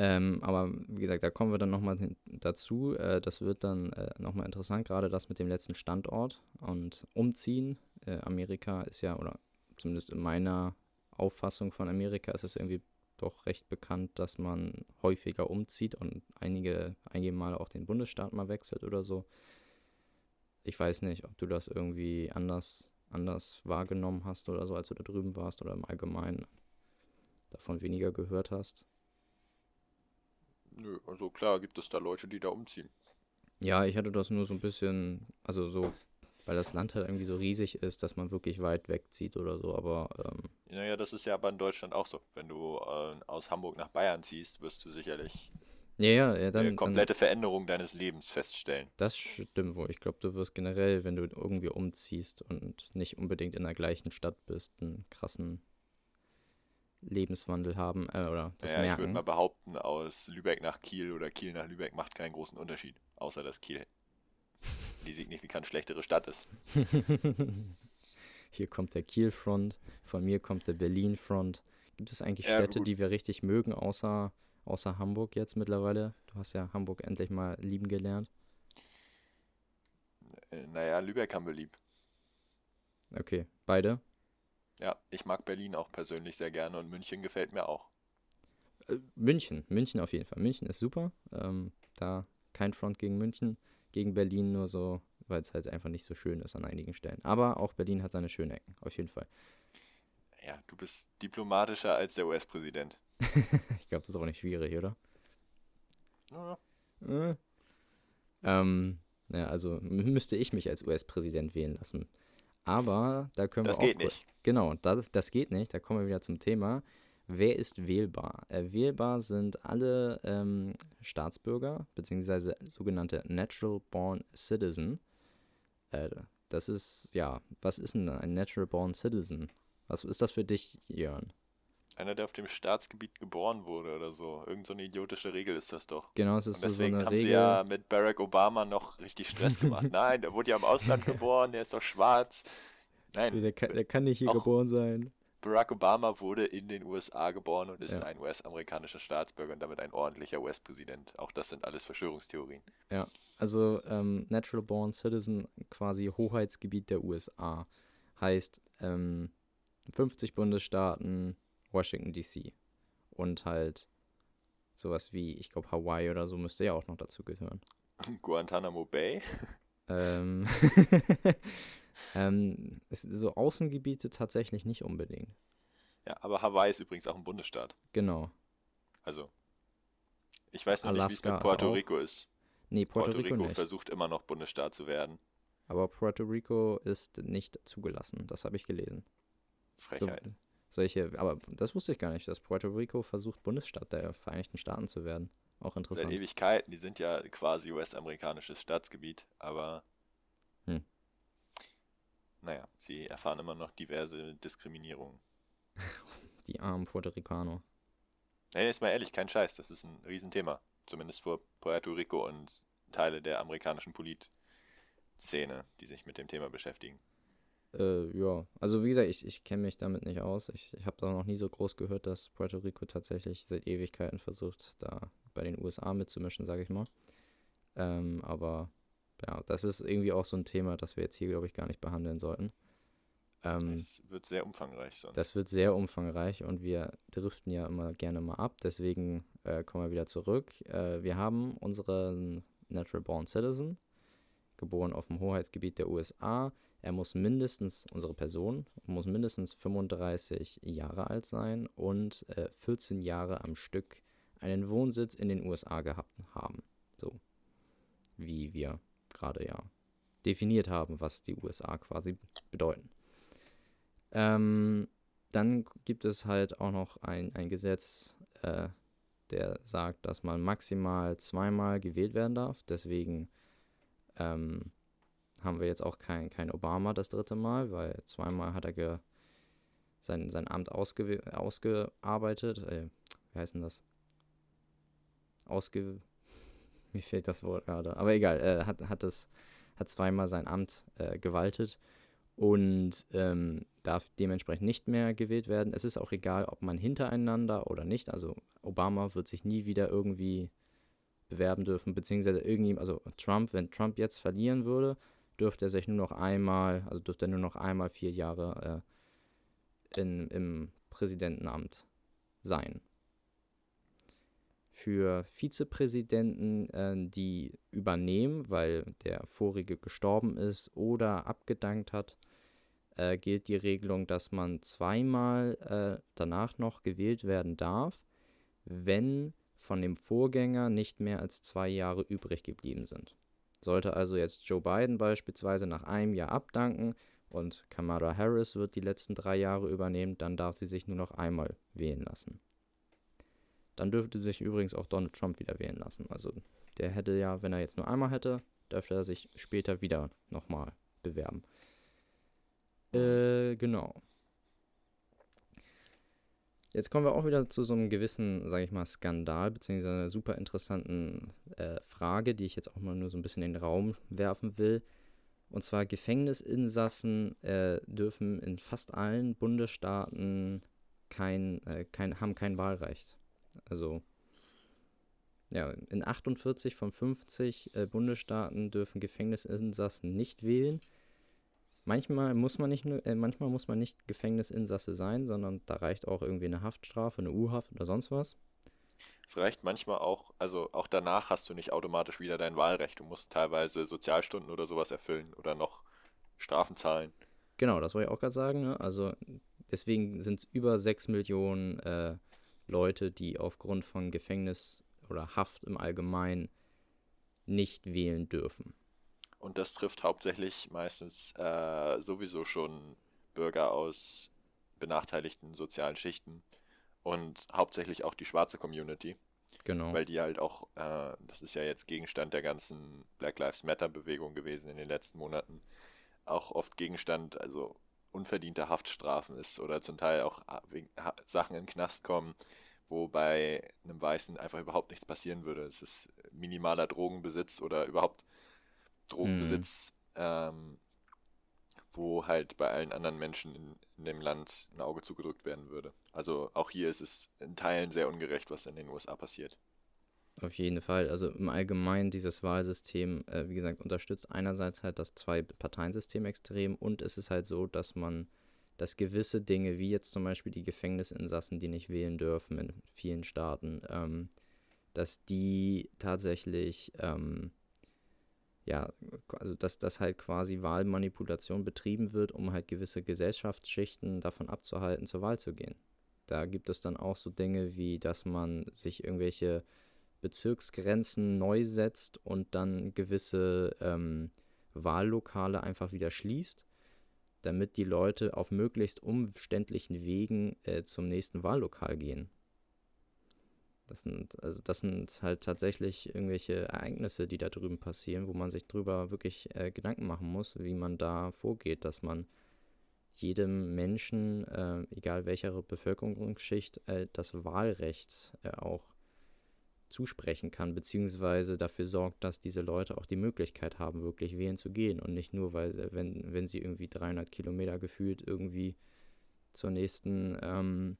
Ähm, aber wie gesagt, da kommen wir dann nochmal dazu. Äh, das wird dann äh, nochmal interessant, gerade das mit dem letzten Standort und Umziehen. Äh, Amerika ist ja, oder zumindest in meiner Auffassung von Amerika ist es irgendwie doch recht bekannt, dass man häufiger umzieht und einige, einige Male auch den Bundesstaat mal wechselt oder so. Ich weiß nicht, ob du das irgendwie anders, anders wahrgenommen hast oder so, als du da drüben warst oder im Allgemeinen davon weniger gehört hast. Nö, also klar gibt es da Leute, die da umziehen. Ja, ich hatte das nur so ein bisschen, also so, weil das Land halt irgendwie so riesig ist, dass man wirklich weit wegzieht oder so, aber. Ähm, naja, das ist ja aber in Deutschland auch so. Wenn du äh, aus Hamburg nach Bayern ziehst, wirst du sicherlich ja, ja, ja, dann, eine komplette dann, Veränderung deines Lebens feststellen. Das stimmt wohl. Ich glaube, du wirst generell, wenn du irgendwie umziehst und nicht unbedingt in der gleichen Stadt bist, einen krassen Lebenswandel haben äh, oder das naja, merken. Ich würde mal behaupten, aus Lübeck nach Kiel oder Kiel nach Lübeck macht keinen großen Unterschied, außer dass Kiel die signifikant schlechtere Stadt ist. Hier kommt der Kiel-Front, von mir kommt der Berlin-Front. Gibt es eigentlich ja, Städte, gut. die wir richtig mögen, außer, außer Hamburg jetzt mittlerweile? Du hast ja Hamburg endlich mal lieben gelernt. Äh, naja, Lübeck haben wir lieb. Okay, beide? Ja, ich mag Berlin auch persönlich sehr gerne und München gefällt mir auch. Äh, München, München auf jeden Fall. München ist super. Ähm, da kein Front gegen München, gegen Berlin nur so, weil es halt einfach nicht so schön ist an einigen Stellen. Aber auch Berlin hat seine schönen Ecken, auf jeden Fall. Ja, du bist diplomatischer als der US-Präsident. ich glaube, das ist auch nicht schwierig, oder? Ja. Äh. Ähm, ja, also müsste ich mich als US-Präsident wählen lassen. Aber da können das wir auch. Das geht nicht. Genau, das, das geht nicht. Da kommen wir wieder zum Thema. Wer ist wählbar? Äh, wählbar sind alle ähm, Staatsbürger, beziehungsweise sogenannte Natural Born Citizen. Äh, das ist, ja, was ist denn ein Natural Born Citizen? Was ist das für dich, Jörn? Einer, der auf dem Staatsgebiet geboren wurde oder so. Irgend so eine idiotische Regel ist das doch. Genau, es ist Und deswegen so eine haben Regel. sie ja mit Barack Obama noch richtig Stress gemacht. Nein, der wurde ja im Ausland geboren, der ist doch schwarz. Nein. Der kann, der kann nicht hier geboren sein. Barack Obama wurde in den USA geboren und ist ja. ein US-amerikanischer Staatsbürger und damit ein ordentlicher US-Präsident. Auch das sind alles Verschwörungstheorien. Ja, also ähm, Natural Born Citizen, quasi Hoheitsgebiet der USA. Heißt, ähm, 50 Bundesstaaten, Washington DC. Und halt sowas wie, ich glaube, Hawaii oder so müsste ja auch noch dazu gehören. Guantanamo Bay? Ähm, ähm, so Außengebiete tatsächlich nicht unbedingt. Ja, aber Hawaii ist übrigens auch ein Bundesstaat. Genau. Also, ich weiß noch Alaska nicht, wie es mit Puerto Rico ist. Nee, Puerto, Puerto Rico, Rico versucht immer noch Bundesstaat zu werden. Aber Puerto Rico ist nicht zugelassen, das habe ich gelesen. Frechheit. So, solche, aber das wusste ich gar nicht, dass Puerto Rico versucht, Bundesstaat der Vereinigten Staaten zu werden. Auch interessant. Seit Ewigkeiten, die sind ja quasi US-amerikanisches Staatsgebiet, aber hm. naja, sie erfahren immer noch diverse Diskriminierungen. Die armen Puerto Ricaner. Nee, ist mal ehrlich, kein Scheiß, das ist ein Riesenthema. Zumindest für Puerto Rico und Teile der amerikanischen Politszene, die sich mit dem Thema beschäftigen. Äh, ja, also wie gesagt, ich, ich kenne mich damit nicht aus. Ich, ich habe da noch nie so groß gehört, dass Puerto Rico tatsächlich seit Ewigkeiten versucht, da bei den USA mitzumischen, sage ich mal. Ähm, aber ja, das ist irgendwie auch so ein Thema, das wir jetzt hier, glaube ich, gar nicht behandeln sollten. Ähm, es wird sehr umfangreich sonst. Das wird sehr umfangreich und wir driften ja immer gerne mal ab. Deswegen äh, kommen wir wieder zurück. Äh, wir haben unseren Natural Born Citizen, geboren auf dem Hoheitsgebiet der USA. Er muss mindestens, unsere Person, muss mindestens 35 Jahre alt sein und äh, 14 Jahre am Stück einen Wohnsitz in den USA gehabt haben. So wie wir gerade ja definiert haben, was die USA quasi bedeuten. Ähm, dann gibt es halt auch noch ein, ein Gesetz, äh, der sagt, dass man maximal zweimal gewählt werden darf. Deswegen ähm, haben wir jetzt auch kein, kein Obama das dritte Mal, weil zweimal hat er ge, sein, sein Amt ausge, ausgearbeitet. Äh, wie heißt denn das? Ausge. Mir fehlt das Wort gerade. Aber egal, äh, hat, hat, es, hat zweimal sein Amt äh, gewaltet und ähm, darf dementsprechend nicht mehr gewählt werden. Es ist auch egal, ob man hintereinander oder nicht. Also Obama wird sich nie wieder irgendwie bewerben dürfen, beziehungsweise irgendwie, also Trump, wenn Trump jetzt verlieren würde, dürfte er sich nur noch einmal, also dürfte er nur noch einmal vier Jahre äh, in, im Präsidentenamt sein. Für Vizepräsidenten, äh, die übernehmen, weil der vorige gestorben ist oder abgedankt hat, äh, gilt die Regelung, dass man zweimal äh, danach noch gewählt werden darf, wenn von dem Vorgänger nicht mehr als zwei Jahre übrig geblieben sind. Sollte also jetzt Joe Biden beispielsweise nach einem Jahr abdanken und Kamala Harris wird die letzten drei Jahre übernehmen, dann darf sie sich nur noch einmal wählen lassen. Dann dürfte sich übrigens auch Donald Trump wieder wählen lassen. Also der hätte ja, wenn er jetzt nur einmal hätte, dürfte er sich später wieder nochmal bewerben. Äh, genau. Jetzt kommen wir auch wieder zu so einem gewissen, sage ich mal, Skandal, beziehungsweise einer super interessanten äh, Frage, die ich jetzt auch mal nur so ein bisschen in den Raum werfen will. Und zwar Gefängnisinsassen äh, dürfen in fast allen Bundesstaaten kein, äh, kein, haben kein Wahlrecht. Also Ja, in 48 von 50 äh, Bundesstaaten dürfen Gefängnisinsassen nicht wählen. Manchmal muss man nicht äh, manchmal muss man nicht Gefängnisinsasse sein, sondern da reicht auch irgendwie eine Haftstrafe, eine U-Haft oder sonst was. Es reicht manchmal auch, also auch danach hast du nicht automatisch wieder dein Wahlrecht. Du musst teilweise Sozialstunden oder sowas erfüllen oder noch Strafen zahlen. Genau, das wollte ich auch gerade sagen. Ne? Also deswegen sind es über 6 Millionen äh, Leute, die aufgrund von Gefängnis oder Haft im Allgemeinen nicht wählen dürfen. Und das trifft hauptsächlich meistens äh, sowieso schon Bürger aus benachteiligten sozialen Schichten und hauptsächlich auch die schwarze Community. Genau. Weil die halt auch, äh, das ist ja jetzt Gegenstand der ganzen Black Lives Matter-Bewegung gewesen in den letzten Monaten, auch oft Gegenstand, also unverdienter Haftstrafen ist oder zum Teil auch wegen Sachen in den Knast kommen, wo bei einem Weißen einfach überhaupt nichts passieren würde. Es ist minimaler Drogenbesitz oder überhaupt Drogenbesitz, mhm. ähm, wo halt bei allen anderen Menschen in, in, dem Land ein Auge zugedrückt werden würde. Also auch hier ist es in Teilen sehr ungerecht, was in den USA passiert. Auf jeden Fall. Also im Allgemeinen dieses Wahlsystem, äh, wie gesagt, unterstützt einerseits halt das Zwei-Parteien-System extrem und es ist halt so, dass man, dass gewisse Dinge, wie jetzt zum Beispiel die Gefängnisinsassen, die nicht wählen dürfen in vielen Staaten, ähm, dass die tatsächlich, ähm, ja, also dass das halt quasi Wahlmanipulation betrieben wird, um halt gewisse Gesellschaftsschichten davon abzuhalten, zur Wahl zu gehen. Da gibt es dann auch so Dinge wie, dass man sich irgendwelche Bezirksgrenzen neu setzt und dann gewisse ähm, Wahllokale einfach wieder schließt, damit die Leute auf möglichst umständlichen Wegen äh, zum nächsten Wahllokal gehen. Das sind, also das sind halt tatsächlich irgendwelche Ereignisse, die da drüben passieren, wo man sich drüber wirklich äh, Gedanken machen muss, wie man da vorgeht, dass man jedem Menschen, äh, egal welcher Bevölkerungsschicht, äh, das Wahlrecht äh, auch zusprechen kann, beziehungsweise dafür sorgt, dass diese Leute auch die Möglichkeit haben, wirklich wählen zu gehen und nicht nur, weil, wenn, wenn sie irgendwie 300 Kilometer gefühlt irgendwie zur nächsten, ähm,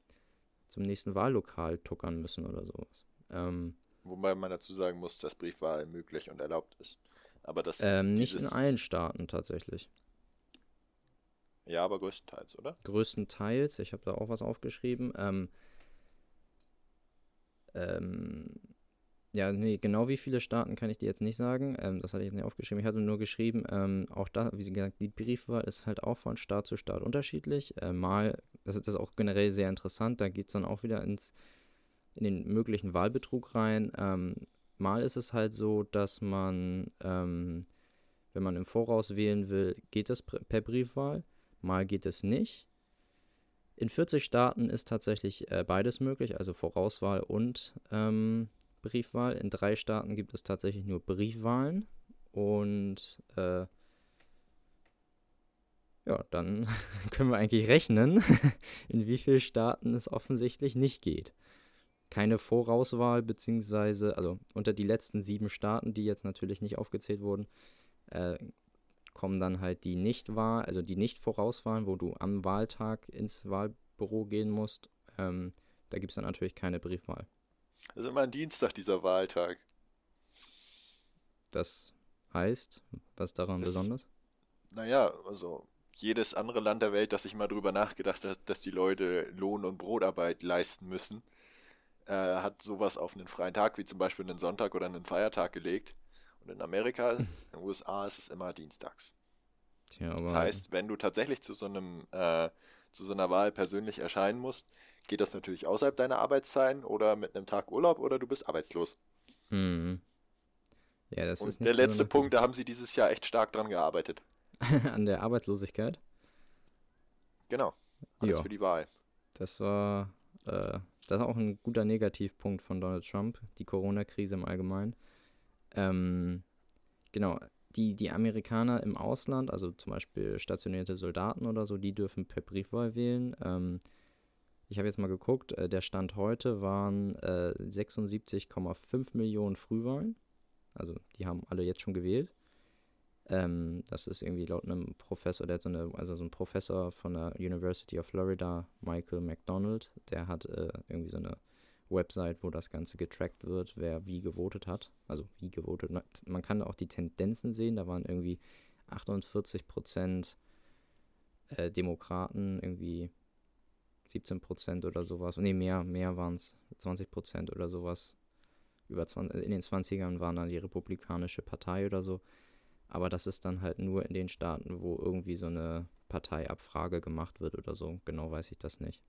zum nächsten Wahllokal tuckern müssen oder sowas. Ähm, Wobei man dazu sagen muss, dass Briefwahl möglich und erlaubt ist. Aber das ähm, nicht in allen Staaten tatsächlich. Ja, aber größtenteils, oder? Größtenteils. Ich habe da auch was aufgeschrieben. Ähm, ähm, ja, nee, genau wie viele Staaten kann ich dir jetzt nicht sagen. Ähm, das hatte ich jetzt nicht aufgeschrieben. Ich hatte nur geschrieben, ähm, auch da, wie gesagt, die Briefwahl ist halt auch von Staat zu Staat unterschiedlich. Äh, mal, das ist, das auch generell sehr interessant, da geht es dann auch wieder ins, in den möglichen Wahlbetrug rein. Ähm, mal ist es halt so, dass man, ähm, wenn man im Voraus wählen will, geht es per Briefwahl. Mal geht es nicht. In 40 Staaten ist tatsächlich äh, beides möglich, also Vorauswahl und ähm, Briefwahl. In drei Staaten gibt es tatsächlich nur Briefwahlen. Und äh, ja, dann können wir eigentlich rechnen, in wie vielen Staaten es offensichtlich nicht geht. Keine Vorauswahl, beziehungsweise, also unter die letzten sieben Staaten, die jetzt natürlich nicht aufgezählt wurden, äh, kommen dann halt die Nichtwahl, also die Nicht-Vorauswahlen, wo du am Wahltag ins Wahlbüro gehen musst. Ähm, da gibt es dann natürlich keine Briefwahl. Das ist immer ein Dienstag, dieser Wahltag. Das heißt, was daran das, besonders? Naja, also jedes andere Land der Welt, das sich mal drüber nachgedacht hat, dass die Leute Lohn- und Brotarbeit leisten müssen, äh, hat sowas auf einen freien Tag, wie zum Beispiel einen Sonntag oder einen Feiertag gelegt. Und in Amerika, in den USA, ist es immer dienstags. Tja, das heißt, wenn du tatsächlich zu so einem äh, zu so einer Wahl persönlich erscheinen musst, geht das natürlich außerhalb deiner Arbeitszeiten oder mit einem Tag Urlaub oder du bist arbeitslos. Mhm. Ja, das Und ist der letzte Punkt, da haben sie dieses Jahr echt stark dran gearbeitet. An der Arbeitslosigkeit? Genau. Alles jo. für die Wahl. Das war, äh, das ist auch ein guter Negativpunkt von Donald Trump, die Corona-Krise im Allgemeinen. Ähm, genau, die, die Amerikaner im Ausland, also zum Beispiel stationierte Soldaten oder so, die dürfen per Briefwahl wählen. Ähm, ich habe jetzt mal geguckt, äh, der Stand heute waren äh, 76,5 Millionen Frühwahlen. Also die haben alle jetzt schon gewählt. Ähm, das ist irgendwie laut einem Professor, der hat so eine, also so ein Professor von der University of Florida, Michael McDonald, der hat äh, irgendwie so eine Website, wo das Ganze getrackt wird, wer wie gewotet hat. Also wie gewotet. Man kann auch die Tendenzen sehen. Da waren irgendwie 48 Prozent äh, Demokraten, irgendwie 17 Prozent oder sowas. Nee, mehr, mehr waren es. 20 Prozent oder sowas. Über 20, in den 20ern waren dann die Republikanische Partei oder so. Aber das ist dann halt nur in den Staaten, wo irgendwie so eine Parteiabfrage gemacht wird oder so. Genau weiß ich das nicht.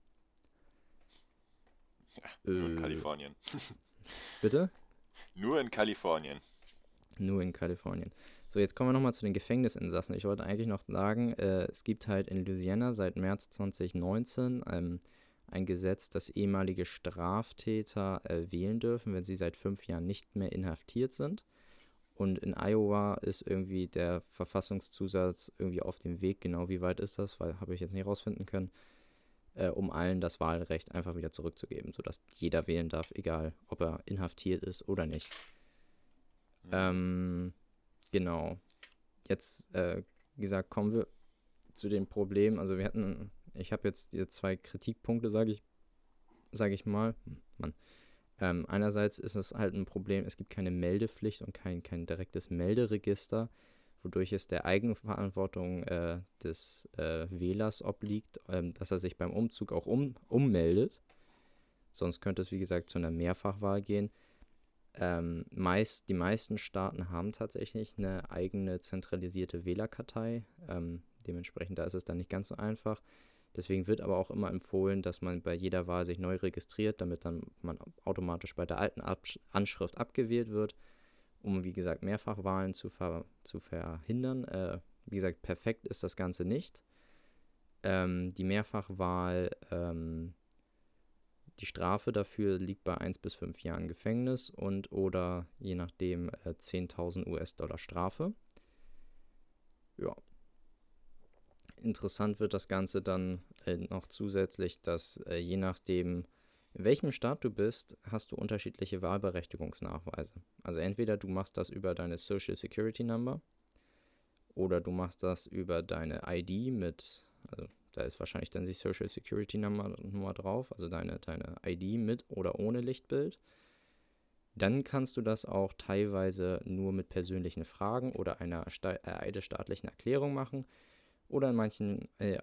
Ja, nur äh, in Kalifornien. bitte? Nur in Kalifornien. Nur in Kalifornien. So, jetzt kommen wir nochmal zu den Gefängnisinsassen. Ich wollte eigentlich noch sagen, äh, es gibt halt in Louisiana seit März 2019 ähm, ein Gesetz, dass ehemalige Straftäter äh, wählen dürfen, wenn sie seit fünf Jahren nicht mehr inhaftiert sind. Und in Iowa ist irgendwie der Verfassungszusatz irgendwie auf dem Weg. Genau wie weit ist das? Weil habe ich jetzt nicht rausfinden können. Äh, um allen das Wahlrecht einfach wieder zurückzugeben, sodass jeder wählen darf, egal ob er inhaftiert ist oder nicht. Ähm, genau. Jetzt, äh, wie gesagt, kommen wir zu dem Problem. Also wir hatten, ich habe jetzt hier zwei Kritikpunkte, sage ich, sage ich mal. Mann. Ähm, einerseits ist es halt ein Problem, es gibt keine Meldepflicht und kein, kein direktes Melderegister, wodurch es der Eigenverantwortung äh, des äh, Wählers obliegt, ähm, dass er sich beim Umzug auch um, ummeldet. Sonst könnte es, wie gesagt, zu einer Mehrfachwahl gehen. Ähm, meist, die meisten Staaten haben tatsächlich eine eigene zentralisierte Wählerkartei. Ähm, dementsprechend, da ist es dann nicht ganz so einfach. Deswegen wird aber auch immer empfohlen, dass man bei jeder Wahl sich neu registriert, damit dann man automatisch bei der alten Absch Anschrift abgewählt wird, um wie gesagt Mehrfachwahlen zu, ver zu verhindern. Äh, wie gesagt, perfekt ist das Ganze nicht. Ähm, die Mehrfachwahl, ähm, die Strafe dafür liegt bei 1 bis 5 Jahren Gefängnis und oder je nachdem äh, 10.000 US-Dollar Strafe. Ja, interessant wird das Ganze dann äh, noch zusätzlich, dass äh, je nachdem, in welchem Staat du bist, hast du unterschiedliche Wahlberechtigungsnachweise. Also entweder du machst das über deine Social Security Number oder du machst das über deine ID mit, also da ist wahrscheinlich dann die Social Security Number, Nummer drauf, also deine, deine ID mit oder ohne Lichtbild. Dann kannst du das auch teilweise nur mit persönlichen Fragen oder einer äh, eidesstaatlichen Erklärung machen. Oder in manchen äh,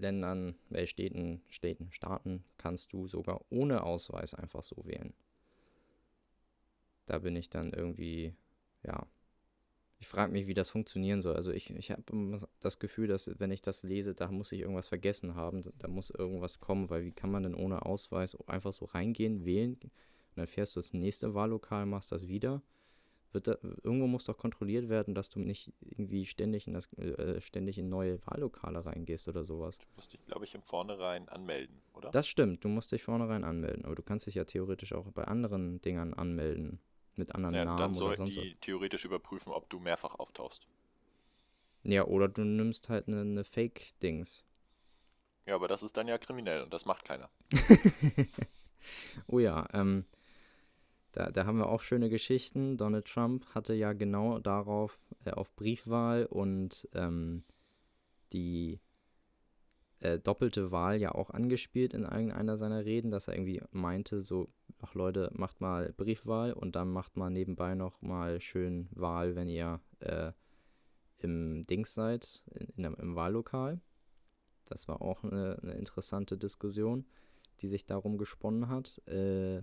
Ländern, äh, Städten, Städten, Staaten kannst du sogar ohne Ausweis einfach so wählen. Da bin ich dann irgendwie, ja, ich frage mich, wie das funktionieren soll. Also ich, ich habe das Gefühl, dass wenn ich das lese, da muss ich irgendwas vergessen haben, da muss irgendwas kommen, weil wie kann man denn ohne Ausweis einfach so reingehen, wählen und dann fährst du das nächste Wahllokal, machst das wieder wird da, irgendwo muss doch kontrolliert werden, dass du nicht irgendwie ständig in, das, äh, ständig in neue Wahllokale reingehst oder sowas. Du musst dich, glaube ich, im Vornherein anmelden, oder? Das stimmt, du musst dich vornherein anmelden. Aber du kannst dich ja theoretisch auch bei anderen Dingern anmelden. Mit anderen ja, Namen dann oder sonst die was. theoretisch überprüfen, ob du mehrfach auftauchst. Ja, oder du nimmst halt eine, eine Fake-Dings. Ja, aber das ist dann ja kriminell und das macht keiner. oh ja, ähm, da, da haben wir auch schöne Geschichten. Donald Trump hatte ja genau darauf, äh, auf Briefwahl und ähm, die äh, doppelte Wahl ja auch angespielt in irgendeiner seiner Reden, dass er irgendwie meinte, so, ach Leute, macht mal Briefwahl und dann macht mal nebenbei noch mal schön Wahl, wenn ihr äh, im Dings seid, in, in, im Wahllokal. Das war auch eine, eine, interessante Diskussion, die sich darum gesponnen hat. Äh,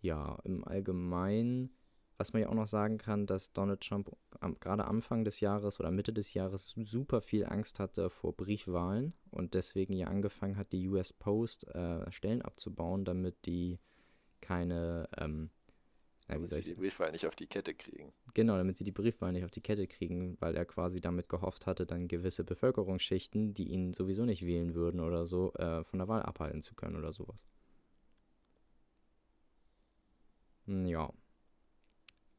ja, im Allgemeinen, was man ja auch noch sagen kann, dass Donald Trump am, gerade Anfang des Jahres oder Mitte des Jahres super viel Angst hatte vor Briefwahlen und deswegen ja angefangen hat, die US Post äh, Stellen abzubauen, damit die keine, ähm, na, damit sie die Briefwahl nicht auf die Kette kriegen. Genau, damit sie die Briefwahl nicht auf die Kette kriegen, weil er quasi damit gehofft hatte, dann gewisse Bevölkerungsschichten, die ihn sowieso nicht wählen würden oder so, äh, von der Wahl abhalten zu können oder sowas. Hm, ja.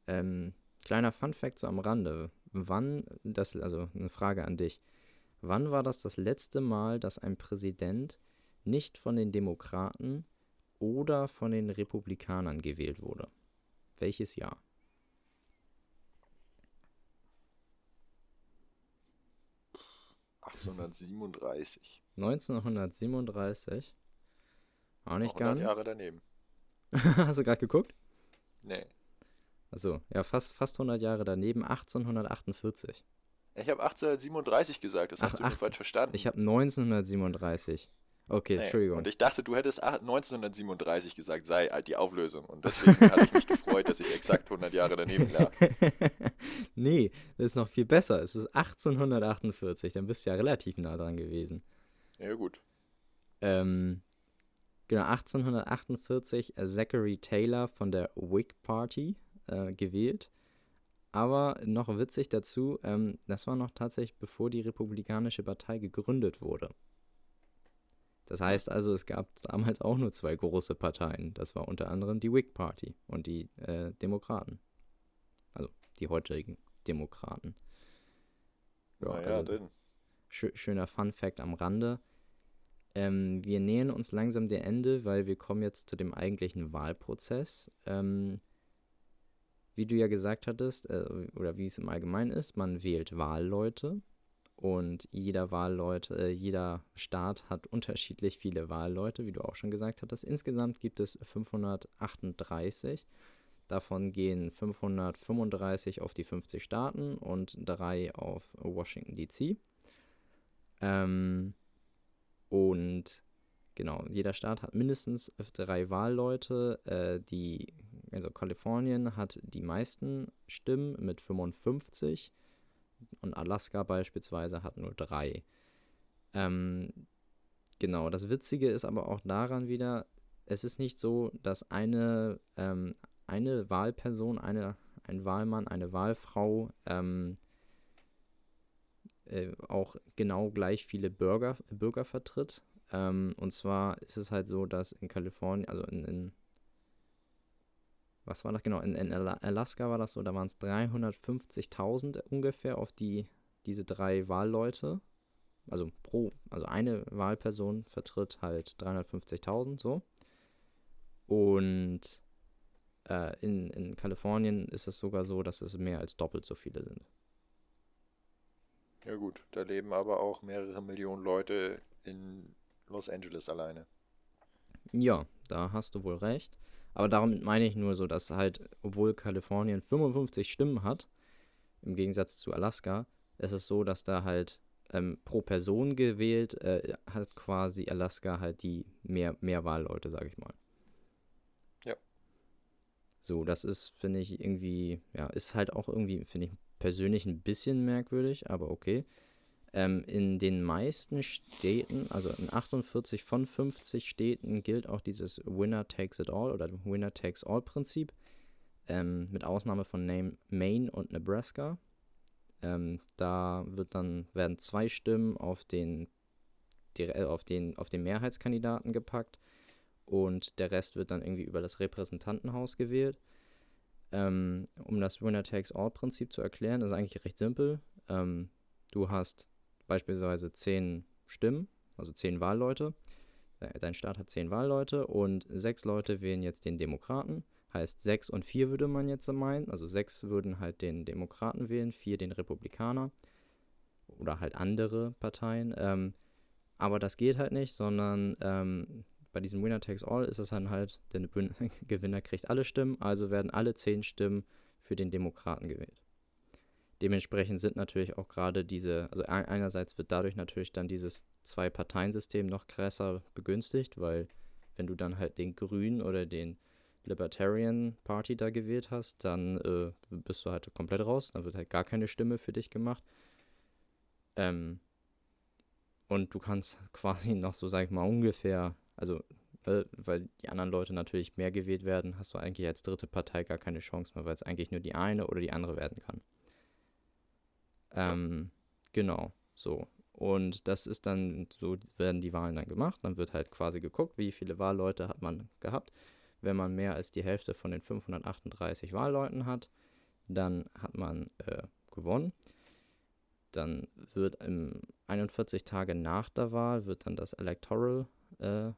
Ähm, kleiner Fun Fact so am Rande. Wann, das, also eine Frage an dich. Wann war das das letzte Mal, dass ein Präsident nicht von den Demokraten oder von den Republikanern gewählt wurde? Welches Jahr? ...1837. 1937? Auch nicht 100 ganz. Jahre daneben. Hast du gerade geguckt? Nee. Also, ja, fast, fast 100 Jahre daneben, 1848. Ich habe 1837 gesagt, das hast du ach, falsch verstanden. Ich habe 1937. Okay, nee. Entschuldigung. Und ich dachte, du hättest 1937 gesagt, sei die Auflösung. Und deswegen hatte ich mich gefreut, dass ich exakt 100 Jahre daneben lag. nee, das ist noch viel besser. Es ist 1848, dann bist du ja relativ nah dran gewesen. Ja, gut. Ähm, genau, 1848 Zachary Taylor von der Whig Party äh, gewählt. Aber noch witzig dazu, ähm, das war noch tatsächlich bevor die Republikanische Partei gegründet wurde. Das heißt also, es gab damals auch nur zwei große Parteien. Das war unter anderem die Whig Party und die äh, Demokraten. Also die heutigen Demokraten. Ja, ja also, sch schöner Fun Fact am Rande. Ähm, wir nähern uns langsam dem Ende, weil wir kommen jetzt zu dem eigentlichen Wahlprozess. Ähm, wie du ja gesagt hattest, äh, oder wie es im Allgemeinen ist, man wählt Wahlleute und jeder Wahlleute, äh, jeder Staat hat unterschiedlich viele Wahlleute, wie du auch schon gesagt hattest. Insgesamt gibt es 538. Davon gehen 535 auf die 50 Staaten und drei auf Washington DC. Ähm, und genau, jeder Staat hat mindestens drei Wahlleute. Äh, die, also Kalifornien hat die meisten Stimmen mit 55 und Alaska beispielsweise hat nur drei. Ähm, genau, das Witzige ist aber auch daran wieder, es ist nicht so, dass eine, ähm, eine Wahlperson, eine, ein Wahlmann, eine Wahlfrau ähm, äh, auch genau gleich viele Bürger, Bürger vertritt. Ähm, und zwar ist es halt so, dass in Kalifornien, also in, in was war das genau? In, in Alaska war das so, da waren es 350.000 ungefähr auf die, diese drei Wahlleute. Also pro, also eine Wahlperson vertritt halt 350.000 so. Und äh, in, in Kalifornien ist es sogar so, dass es mehr als doppelt so viele sind. Ja gut, da leben aber auch mehrere Millionen Leute in Los Angeles alleine. Ja, da hast du wohl recht. Aber damit meine ich nur so, dass halt, obwohl Kalifornien 55 Stimmen hat, im Gegensatz zu Alaska, ist es so, dass da halt ähm, pro Person gewählt äh, hat quasi Alaska halt die mehr, mehr Wahlleute, sag ich mal. Ja. So, das ist, finde ich, irgendwie, ja, ist halt auch irgendwie, finde ich persönlich ein bisschen merkwürdig, aber okay. Ähm, in den meisten Städten, also in 48 von 50 Städten, gilt auch dieses Winner takes it all oder Winner takes all Prinzip, ähm, mit Ausnahme von Maine und Nebraska. Ähm, da wird dann, werden zwei Stimmen auf den, auf, den, auf den Mehrheitskandidaten gepackt und der Rest wird dann irgendwie über das Repräsentantenhaus gewählt. Ähm, um das Winner takes all Prinzip zu erklären, ist eigentlich recht simpel. Ähm, du hast beispielsweise zehn Stimmen, also zehn Wahlleute. Äh, dein Staat hat zehn Wahlleute und sechs Leute wählen jetzt den Demokraten. Heißt, sechs und vier würde man jetzt meinen. Also sechs würden halt den Demokraten wählen, vier den Republikaner oder halt andere Parteien. Ähm, aber das geht halt nicht, sondern ähm, bei diesem Winner Takes All ist es dann halt, der Gewinner kriegt alle Stimmen, also werden alle zehn Stimmen für den Demokraten gewählt. Dementsprechend sind natürlich auch gerade diese, also einerseits wird dadurch natürlich dann dieses Zwei-Parteien-System noch krasser begünstigt, weil wenn du dann halt den Grünen oder den Libertarian Party da gewählt hast, dann äh, bist du halt komplett raus, dann wird halt gar keine Stimme für dich gemacht. Ähm, und du kannst quasi noch so, sag ich mal, ungefähr, also äh, weil die anderen Leute natürlich mehr gewählt werden, hast du eigentlich als dritte Partei gar keine Chance mehr, weil es eigentlich nur die eine oder die andere werden kann. Ähm, genau, so. Und das ist dann, so werden die Wahlen dann gemacht. Dann wird halt quasi geguckt, wie viele Wahlleute hat man gehabt. Wenn man mehr als die Hälfte von den 538 Wahlleuten hat, dann hat man äh, gewonnen. Dann wird im 41 Tage nach der Wahl wird dann das Electoral äh,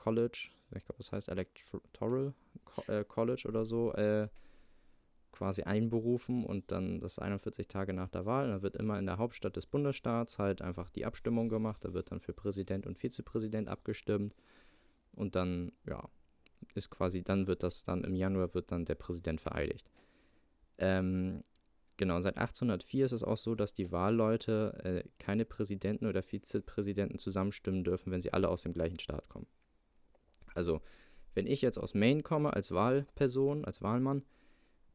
College, ich glaube, das heißt Electoral äh, College oder so, äh, quasi einberufen und dann das 41 Tage nach der Wahl. Da wird immer in der Hauptstadt des Bundesstaats halt einfach die Abstimmung gemacht. Da wird dann für Präsident und Vizepräsident abgestimmt. Und dann, ja, ist quasi, dann wird das dann im Januar wird dann der Präsident vereidigt. Ähm, genau, seit 1804 ist es auch so, dass die Wahlleute äh, keine Präsidenten oder Vizepräsidenten zusammenstimmen dürfen, wenn sie alle aus dem gleichen Staat kommen. Also, wenn ich jetzt aus Maine komme als Wahlperson, als Wahlmann,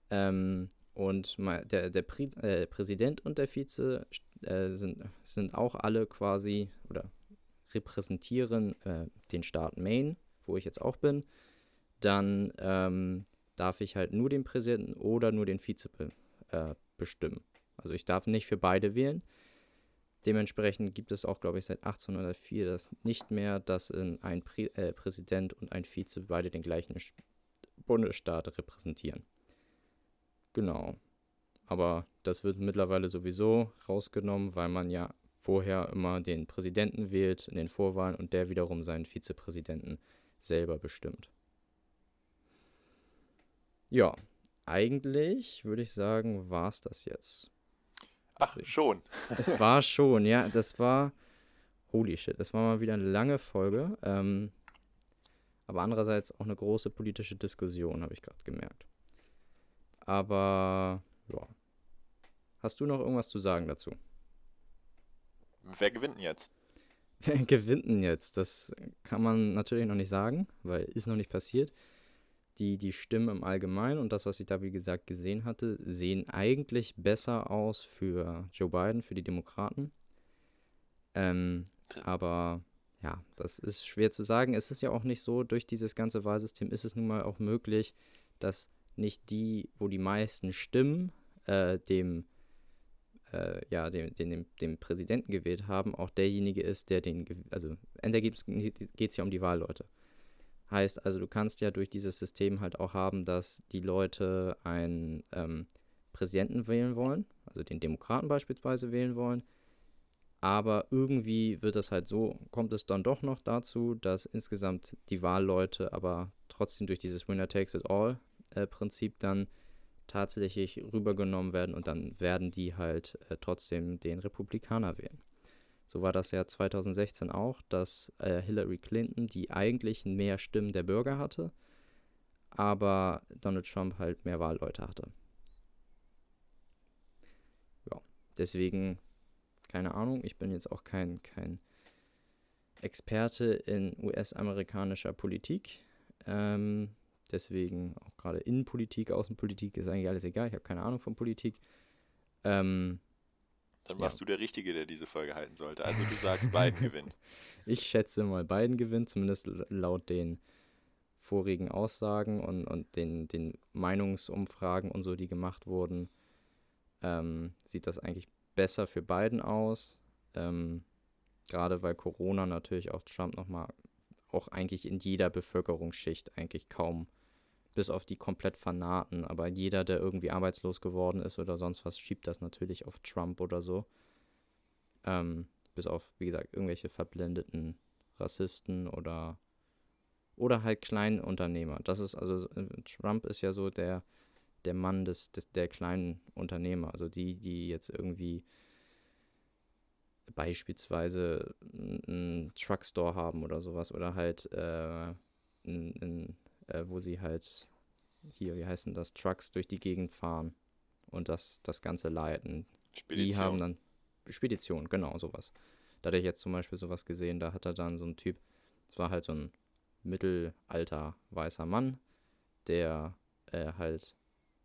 ähm, und der, der Prä äh, Präsident und der Vize äh, sind, sind auch alle quasi oder repräsentieren äh, den Staat Maine, wo ich jetzt auch bin, dann ähm, darf ich halt nur den Präsidenten oder nur den Vize äh, bestimmen. Also ich darf nicht für beide wählen. Dementsprechend gibt es auch, glaube ich, seit 1804 das nicht mehr, dass ein Prä äh, Präsident und ein Vize beide den gleichen Bundesstaat repräsentieren. Genau. Aber das wird mittlerweile sowieso rausgenommen, weil man ja vorher immer den Präsidenten wählt in den Vorwahlen und der wiederum seinen Vizepräsidenten selber bestimmt. Ja, eigentlich würde ich sagen, war es das jetzt. Ach, schon. es war schon, ja, das war. Holy shit, das war mal wieder eine lange Folge. Ähm, aber andererseits auch eine große politische Diskussion, habe ich gerade gemerkt. Aber ja. Hast du noch irgendwas zu sagen dazu? Wer gewinnt denn jetzt? Wer gewinnt denn jetzt? Das kann man natürlich noch nicht sagen, weil ist noch nicht passiert. Die, die Stimmen im Allgemeinen und das, was ich da wie gesagt gesehen hatte, sehen eigentlich besser aus für Joe Biden, für die Demokraten. Ähm, aber ja, das ist schwer zu sagen. Es ist ja auch nicht so, durch dieses ganze Wahlsystem ist es nun mal auch möglich, dass nicht die, wo die meisten Stimmen äh, dem, äh, ja, dem, dem, dem, Präsidenten gewählt haben, auch derjenige ist, der den, also Endergebnis geht es ja um die Wahlleute. Heißt also, du kannst ja durch dieses System halt auch haben, dass die Leute einen ähm, Präsidenten wählen wollen, also den Demokraten beispielsweise wählen wollen, aber irgendwie wird es halt so, kommt es dann doch noch dazu, dass insgesamt die Wahlleute aber trotzdem durch dieses Winner Takes It All äh, Prinzip dann tatsächlich rübergenommen werden und dann werden die halt äh, trotzdem den Republikaner wählen. So war das ja 2016 auch, dass äh, Hillary Clinton die eigentlich mehr Stimmen der Bürger hatte, aber Donald Trump halt mehr Wahlleute hatte. Ja, deswegen, keine Ahnung, ich bin jetzt auch kein, kein Experte in US-amerikanischer Politik. Ähm, Deswegen auch gerade Innenpolitik, Außenpolitik ist eigentlich alles egal. Ich habe keine Ahnung von Politik. Ähm, Dann warst ja. du der Richtige, der diese Folge halten sollte. Also du sagst, Biden gewinnt. Ich schätze mal, Biden gewinnt, zumindest laut den vorigen Aussagen und, und den, den Meinungsumfragen und so, die gemacht wurden, ähm, sieht das eigentlich besser für Biden aus. Ähm, gerade weil Corona natürlich auch Trump nochmal auch eigentlich in jeder Bevölkerungsschicht eigentlich kaum, bis auf die komplett Fanaten, aber jeder, der irgendwie arbeitslos geworden ist oder sonst was, schiebt das natürlich auf Trump oder so. Ähm, bis auf, wie gesagt, irgendwelche verblendeten Rassisten oder oder halt Kleinunternehmer. Das ist also, äh, Trump ist ja so der, der Mann des, des, der kleinen Unternehmer, also die, die jetzt irgendwie beispielsweise einen Truckstore haben oder sowas oder halt äh, n, n, äh, wo sie halt hier, wie heißen das, Trucks durch die Gegend fahren und das, das Ganze leiten. Spedition. Die haben dann Spedition, genau, sowas. Da hatte ich jetzt zum Beispiel sowas gesehen, da hat er dann so ein Typ, das war halt so ein mittelalter weißer Mann, der äh, halt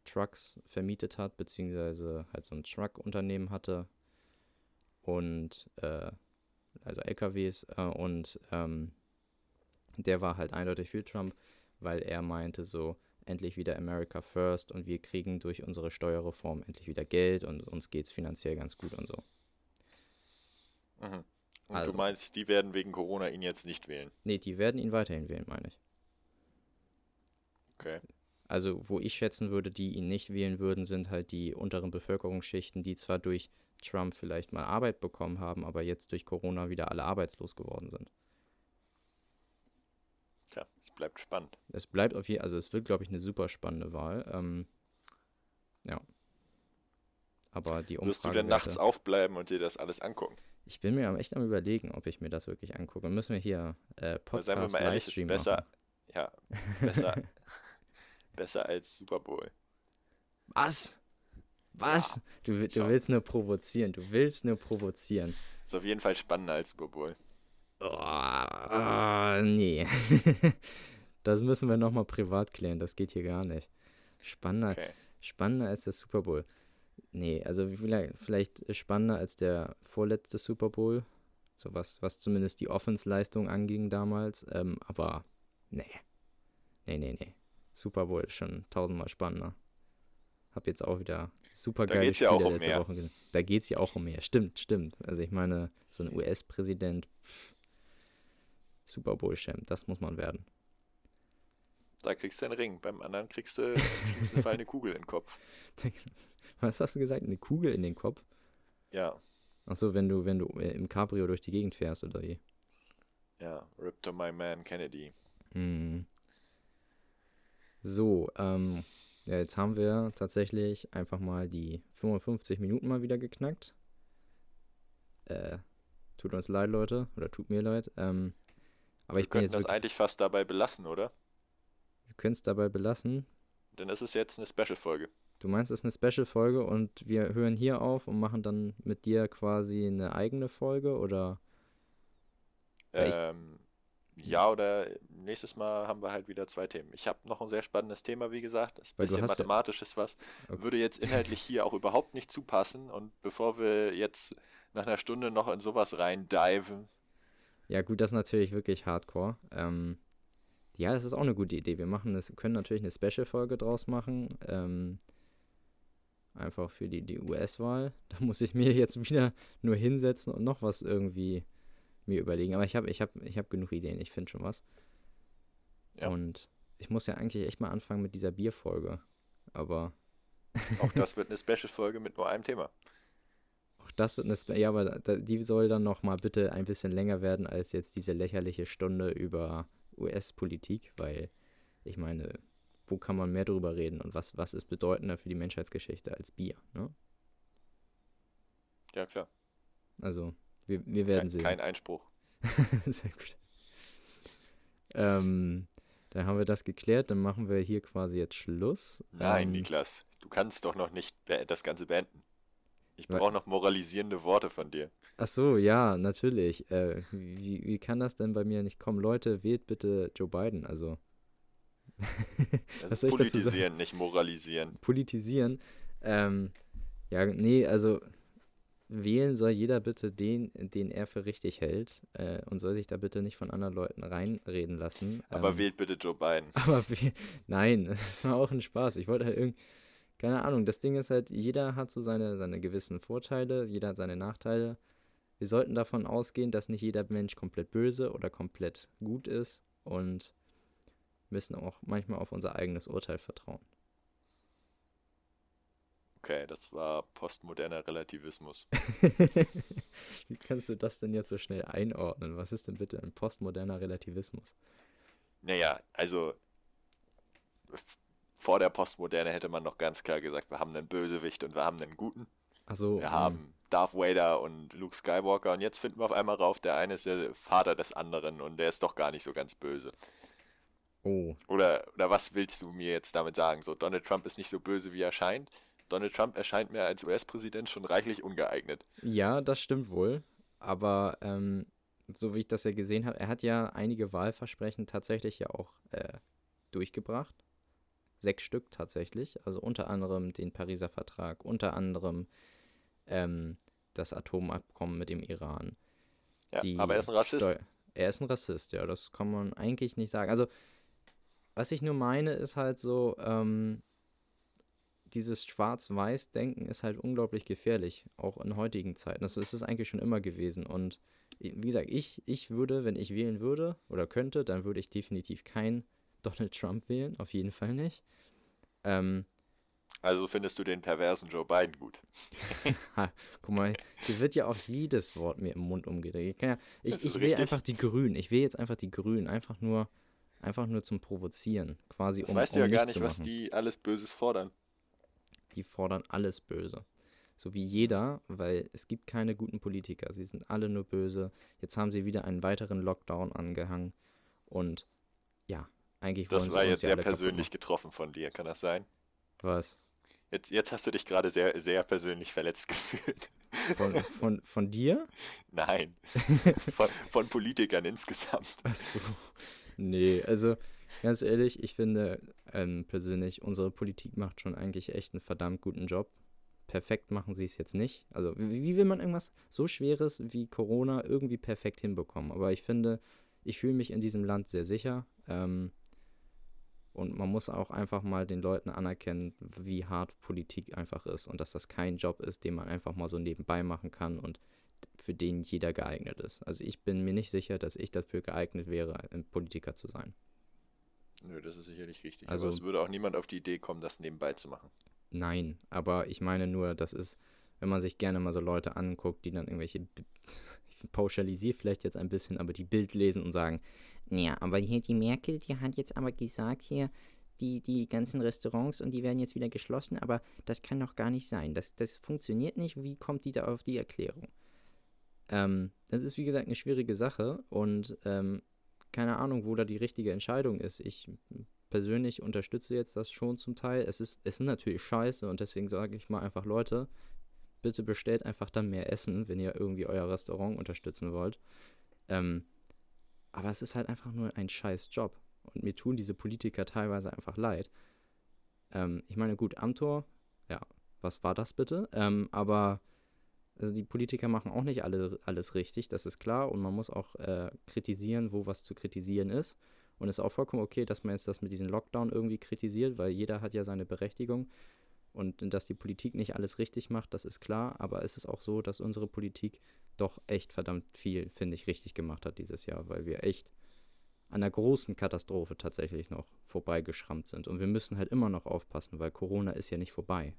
Trucks vermietet hat, beziehungsweise halt so ein Truck-Unternehmen hatte, und äh, also LKWs äh, und ähm, der war halt eindeutig für Trump, weil er meinte so, endlich wieder America First und wir kriegen durch unsere Steuerreform endlich wieder Geld und uns geht es finanziell ganz gut und so. Mhm. Und also, du meinst, die werden wegen Corona ihn jetzt nicht wählen? Nee, die werden ihn weiterhin wählen, meine ich. Okay. Also, wo ich schätzen würde, die ihn nicht wählen würden, sind halt die unteren Bevölkerungsschichten, die zwar durch Trump vielleicht mal Arbeit bekommen haben, aber jetzt durch Corona wieder alle arbeitslos geworden sind. Tja, es bleibt spannend. Es bleibt auf jeden also es wird, glaube ich, eine super spannende Wahl. Ähm, ja. Aber die Umfrage. Wirst du denn nachts aufbleiben und dir das alles angucken? Ich bin mir echt am überlegen, ob ich mir das wirklich angucke. Müssen wir hier äh, Podcast Seien wir mal ehrlich, ist besser, Ja, besser, besser als Super Bowl. Was? Was? Ja, du, du willst nur provozieren. Du willst nur provozieren. Ist auf jeden Fall spannender als Super Bowl. Oh, nee. das müssen wir nochmal privat klären. Das geht hier gar nicht. Spannender, okay. spannender als der Super Bowl. Nee, also vielleicht, vielleicht spannender als der vorletzte Super Bowl. So was, was zumindest die Offensleistung anging damals. Ähm, aber nee. Nee, nee, nee. Super Bowl ist schon tausendmal spannender. Hab jetzt auch wieder super geile da Spiele ja um letzte mehr. Woche. Da geht es ja auch um mehr. Stimmt, stimmt. Also ich meine, so ein US-Präsident, Super Bowl-Champ, das muss man werden. Da kriegst du einen Ring, beim anderen kriegst du im schlimmsten Fall eine Kugel in den Kopf. Was hast du gesagt? Eine Kugel in den Kopf? Ja. Achso, wenn du, wenn du äh, im Cabrio durch die Gegend fährst, oder wie? Ja, Rip to my man Kennedy. Mhm. So, ähm, ja, jetzt haben wir tatsächlich einfach mal die 55 Minuten mal wieder geknackt. Äh, tut uns leid, Leute, oder tut mir leid. Ähm, aber wir ich jetzt das eigentlich fast dabei belassen, oder? Wir können es dabei belassen. Denn es ist jetzt eine Special-Folge. Du meinst, es ist eine Special-Folge und wir hören hier auf und machen dann mit dir quasi eine eigene Folge, oder? Ähm, ja, oder nächstes Mal haben wir halt wieder zwei Themen. Ich habe noch ein sehr spannendes Thema, wie gesagt. Das ist ein bisschen mathematisches was. Okay. Würde jetzt inhaltlich hier auch überhaupt nicht zupassen. Und bevor wir jetzt nach einer Stunde noch in sowas rein diven. Ja, gut, das ist natürlich wirklich hardcore. Ähm, ja, das ist auch eine gute Idee. Wir machen das, können natürlich eine Special-Folge draus machen. Ähm, einfach für die, die US-Wahl. Da muss ich mir jetzt wieder nur hinsetzen und noch was irgendwie mir überlegen. Aber ich habe ich hab, ich hab genug Ideen. Ich finde schon was. Ja. Und ich muss ja eigentlich echt mal anfangen mit dieser Bierfolge. Aber. Auch das wird eine Special-Folge mit nur einem Thema. Auch das wird eine Spe Ja, aber die soll dann noch mal bitte ein bisschen länger werden als jetzt diese lächerliche Stunde über US-Politik, weil ich meine, wo kann man mehr drüber reden und was, was ist bedeutender für die Menschheitsgeschichte als Bier, ne? Ja, klar. Also, wir, wir werden kein, sehen. Kein Einspruch. Sehr gut. Ähm, dann haben wir das geklärt, dann machen wir hier quasi jetzt Schluss. Nein, ähm, Niklas, du kannst doch noch nicht das Ganze beenden. Ich brauche noch moralisierende Worte von dir. Ach so, ja, natürlich. Äh, wie, wie kann das denn bei mir nicht kommen? Leute, wählt bitte Joe Biden. Also. das ist politisieren, nicht moralisieren. Politisieren. Ähm, ja, nee, also wählen soll jeder bitte den, den er für richtig hält äh, und soll sich da bitte nicht von anderen Leuten reinreden lassen. Aber ähm, wählt bitte Joe Biden. Aber nein, das war auch ein Spaß. Ich wollte halt irgendwie, keine Ahnung, das Ding ist halt, jeder hat so seine, seine gewissen Vorteile, jeder hat seine Nachteile. Wir sollten davon ausgehen, dass nicht jeder Mensch komplett böse oder komplett gut ist und müssen auch manchmal auf unser eigenes Urteil vertrauen. Okay, das war postmoderner Relativismus. Wie kannst du das denn jetzt so schnell einordnen? Was ist denn bitte ein postmoderner Relativismus? Naja, also vor der Postmoderne hätte man noch ganz klar gesagt, wir haben einen Bösewicht und wir haben einen Guten. Ach so, wir haben hm. Darth Vader und Luke Skywalker und jetzt finden wir auf einmal rauf, der eine ist der Vater des anderen und der ist doch gar nicht so ganz böse. Oh. Oder, oder was willst du mir jetzt damit sagen? So, Donald Trump ist nicht so böse, wie er scheint. Donald Trump erscheint mir als US-Präsident schon reichlich ungeeignet. Ja, das stimmt wohl. Aber ähm, so wie ich das ja gesehen habe, er hat ja einige Wahlversprechen tatsächlich ja auch äh, durchgebracht. Sechs Stück tatsächlich. Also unter anderem den Pariser Vertrag, unter anderem ähm, das Atomabkommen mit dem Iran. Ja, aber er ist ein Rassist. Steu er ist ein Rassist, ja, das kann man eigentlich nicht sagen. Also, was ich nur meine, ist halt so, ähm, dieses Schwarz-Weiß-Denken ist halt unglaublich gefährlich, auch in heutigen Zeiten. Das ist es eigentlich schon immer gewesen. Und wie gesagt, ich, ich würde, wenn ich wählen würde oder könnte, dann würde ich definitiv kein Donald Trump wählen, auf jeden Fall nicht. Ähm, also findest du den perversen Joe Biden gut? Guck mal, hier wird ja auch jedes Wort mir im Mund umgedreht. Ich, ja, ich, ich wähle einfach die Grünen. Ich wähle jetzt einfach die Grünen. Einfach nur, einfach nur zum Provozieren. Quasi das um weißt du ja gar nicht, was die alles Böses fordern die fordern alles böse. So wie jeder, weil es gibt keine guten Politiker. Sie sind alle nur böse. Jetzt haben sie wieder einen weiteren Lockdown angehangen. Und ja, eigentlich Das war jetzt sehr persönlich getroffen von dir, kann das sein? Was? Jetzt, jetzt hast du dich gerade sehr, sehr persönlich verletzt gefühlt. Von, von, von dir? Nein. Von, von Politikern insgesamt. Achso. Nee, also ganz ehrlich, ich finde ähm, persönlich, unsere Politik macht schon eigentlich echt einen verdammt guten Job. Perfekt machen sie es jetzt nicht. Also, wie, wie will man irgendwas so Schweres wie Corona irgendwie perfekt hinbekommen? Aber ich finde, ich fühle mich in diesem Land sehr sicher. Ähm, und man muss auch einfach mal den Leuten anerkennen, wie hart Politik einfach ist und dass das kein Job ist, den man einfach mal so nebenbei machen kann und für den jeder geeignet ist. Also ich bin mir nicht sicher, dass ich dafür geeignet wäre, ein Politiker zu sein. Nö, das ist sicherlich richtig. Also, aber es würde auch niemand auf die Idee kommen, das nebenbei zu machen. Nein, aber ich meine nur, das ist, wenn man sich gerne mal so Leute anguckt, die dann irgendwelche, ich pauschalisiere vielleicht jetzt ein bisschen, aber die Bild lesen und sagen, ja, aber hier die Merkel, die hat jetzt aber gesagt, hier, die, die ganzen Restaurants und die werden jetzt wieder geschlossen, aber das kann doch gar nicht sein. Das, das funktioniert nicht. Wie kommt die da auf die Erklärung? Ähm, das ist wie gesagt eine schwierige Sache und ähm, keine Ahnung, wo da die richtige Entscheidung ist. Ich persönlich unterstütze jetzt das schon zum Teil. Es ist, es ist natürlich scheiße und deswegen sage ich mal einfach, Leute, bitte bestellt einfach dann mehr Essen, wenn ihr irgendwie euer Restaurant unterstützen wollt. Ähm, aber es ist halt einfach nur ein scheiß Job. Und mir tun diese Politiker teilweise einfach leid. Ähm, ich meine, gut, Amtor, ja, was war das bitte? Ähm, aber also die Politiker machen auch nicht alle, alles richtig, das ist klar. Und man muss auch äh, kritisieren, wo was zu kritisieren ist. Und es ist auch vollkommen okay, dass man jetzt das mit diesem Lockdown irgendwie kritisiert, weil jeder hat ja seine Berechtigung. Und dass die Politik nicht alles richtig macht, das ist klar. Aber es ist auch so, dass unsere Politik doch echt verdammt viel, finde ich, richtig gemacht hat dieses Jahr, weil wir echt an einer großen Katastrophe tatsächlich noch vorbeigeschrammt sind. Und wir müssen halt immer noch aufpassen, weil Corona ist ja nicht vorbei.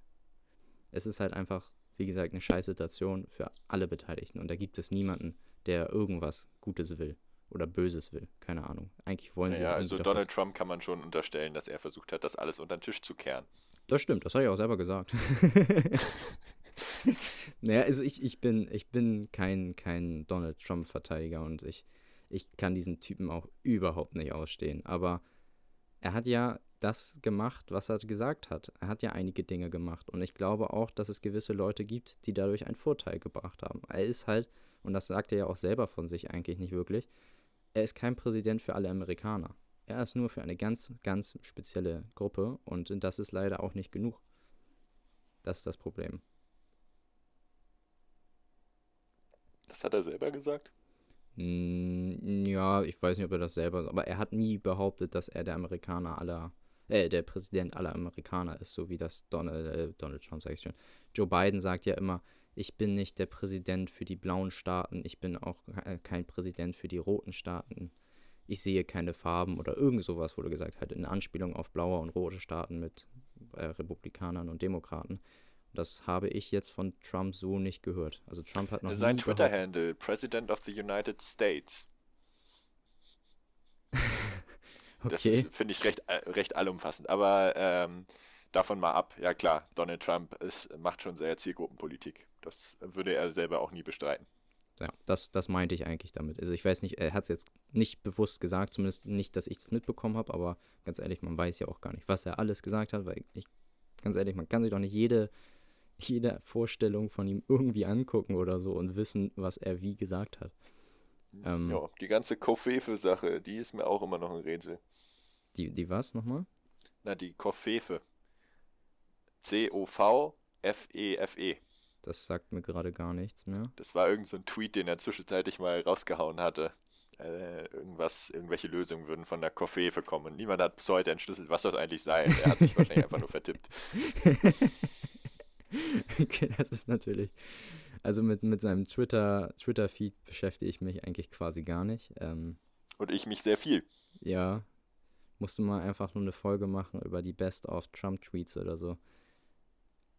Es ist halt einfach, wie gesagt, eine Scheißsituation für alle Beteiligten. Und da gibt es niemanden, der irgendwas Gutes will oder Böses will. Keine Ahnung. Eigentlich wollen sie. Ja, also Donald Trump kann man schon unterstellen, dass er versucht hat, das alles unter den Tisch zu kehren. Das stimmt, das habe ich auch selber gesagt. naja, also ich, ich bin, ich bin kein, kein Donald Trump-Verteidiger und ich, ich kann diesen Typen auch überhaupt nicht ausstehen. Aber er hat ja das gemacht, was er gesagt hat. Er hat ja einige Dinge gemacht. Und ich glaube auch, dass es gewisse Leute gibt, die dadurch einen Vorteil gebracht haben. Er ist halt, und das sagt er ja auch selber von sich eigentlich nicht wirklich, er ist kein Präsident für alle Amerikaner. Er ist nur für eine ganz, ganz spezielle Gruppe und das ist leider auch nicht genug. Das ist das Problem. Das hat er selber gesagt? Hm, ja, ich weiß nicht, ob er das selber, aber er hat nie behauptet, dass er der Amerikaner aller, äh, der Präsident aller Amerikaner ist, so wie das Donald, äh, Donald Trump, sag ich schon. Joe Biden sagt ja immer, ich bin nicht der Präsident für die blauen Staaten, ich bin auch kein Präsident für die roten Staaten. Ich sehe keine Farben oder irgend sowas, wurde gesagt hat, in Anspielung auf blaue und rote Staaten mit äh, Republikanern und Demokraten. Das habe ich jetzt von Trump so nicht gehört. Also Trump hat noch Sein Twitter-Handle, President of the United States. okay. Das finde ich recht, äh, recht allumfassend. Aber ähm, davon mal ab, ja klar, Donald Trump ist, macht schon sehr Zielgruppenpolitik. Das würde er selber auch nie bestreiten. Ja, das, das meinte ich eigentlich damit. Also ich weiß nicht, er hat es jetzt nicht bewusst gesagt, zumindest nicht, dass ich es mitbekommen habe, aber ganz ehrlich, man weiß ja auch gar nicht, was er alles gesagt hat, weil ich, ganz ehrlich, man kann sich doch nicht jede jede Vorstellung von ihm irgendwie angucken oder so und wissen, was er wie gesagt hat. Ähm, ja, die ganze Kofefe-Sache, die ist mir auch immer noch ein Rätsel. Die, die was nochmal? Na, die Kofefe. C-O-V-F-E-F-E. -E. Das sagt mir gerade gar nichts mehr. Das war irgendein so Tweet, den er zwischenzeitlich mal rausgehauen hatte. Äh, irgendwas, irgendwelche Lösungen würden von der Kofefe kommen. Niemand hat bis heute entschlüsselt, was das eigentlich sei. Er hat sich wahrscheinlich einfach nur vertippt. okay, das ist natürlich. Also mit, mit seinem Twitter, Twitter-Feed beschäftige ich mich eigentlich quasi gar nicht. Ähm, Und ich mich sehr viel. Ja. Musste mal einfach nur eine Folge machen über die Best of Trump-Tweets oder so.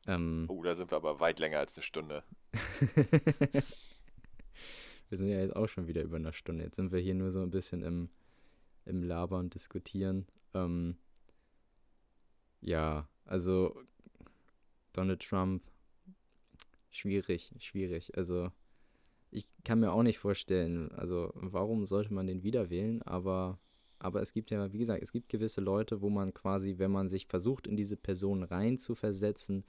Ähm, oh, da sind wir aber weit länger als eine Stunde. wir sind ja jetzt auch schon wieder über eine Stunde. Jetzt sind wir hier nur so ein bisschen im, im Labern, diskutieren. Ähm, ja, also Donald Trump, schwierig, schwierig. Also ich kann mir auch nicht vorstellen, also warum sollte man den wieder wählen, aber Aber es gibt ja, wie gesagt, es gibt gewisse Leute, wo man quasi, wenn man sich versucht, in diese Person rein zu versetzen,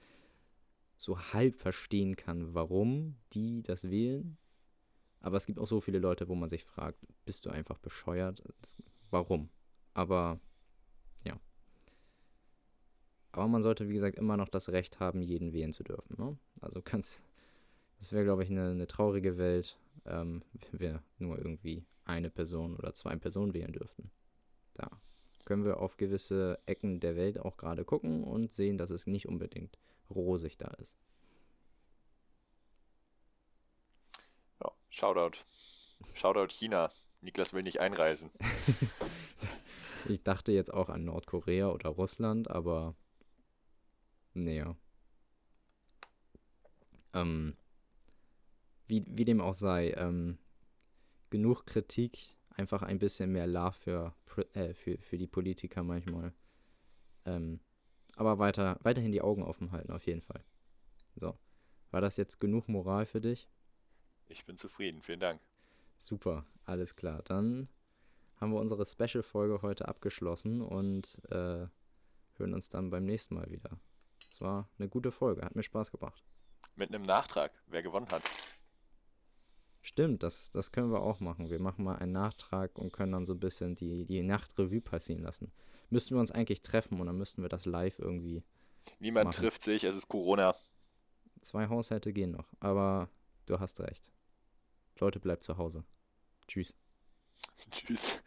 so halb verstehen kann, warum die das wählen. Aber es gibt auch so viele Leute, wo man sich fragt, bist du einfach bescheuert? Warum? Aber ja. Aber man sollte, wie gesagt, immer noch das Recht haben, jeden wählen zu dürfen. Ne? Also ganz, das wäre, glaube ich, eine, eine, traurige Welt, ähm, wenn wir nur irgendwie eine Person oder zwei Personen wählen dürften. Da können wir auf gewisse Ecken der Welt auch gerade gucken und sehen, dass es nicht unbedingt rosig da ist. Ja, Shoutout. Shoutout China. Niklas will nicht einreisen. ich dachte jetzt auch an Nordkorea oder Russland, aber näher. Ähm, wie, wie dem auch sei, ähm, genug Kritik, einfach ein bisschen mehr Love für, äh, für, für die Politiker manchmal. Ähm, aber weiter, weiterhin die Augen offen halten, auf jeden Fall. So. War das jetzt genug Moral für dich? Ich bin zufrieden, vielen Dank. Super, alles klar. Dann haben wir unsere Special-Folge heute abgeschlossen und äh, hören uns dann beim nächsten Mal wieder. Es war eine gute Folge, hat mir Spaß gemacht. Mit einem Nachtrag, wer gewonnen hat. Stimmt, das, das können wir auch machen. Wir machen mal einen Nachtrag und können dann so ein bisschen die, die Nachtrevue passieren lassen müssten wir uns eigentlich treffen und dann müssten wir das live irgendwie. Niemand machen. trifft sich, es ist Corona. Zwei Haushalte gehen noch, aber du hast recht. Leute, bleibt zu Hause. Tschüss. Tschüss.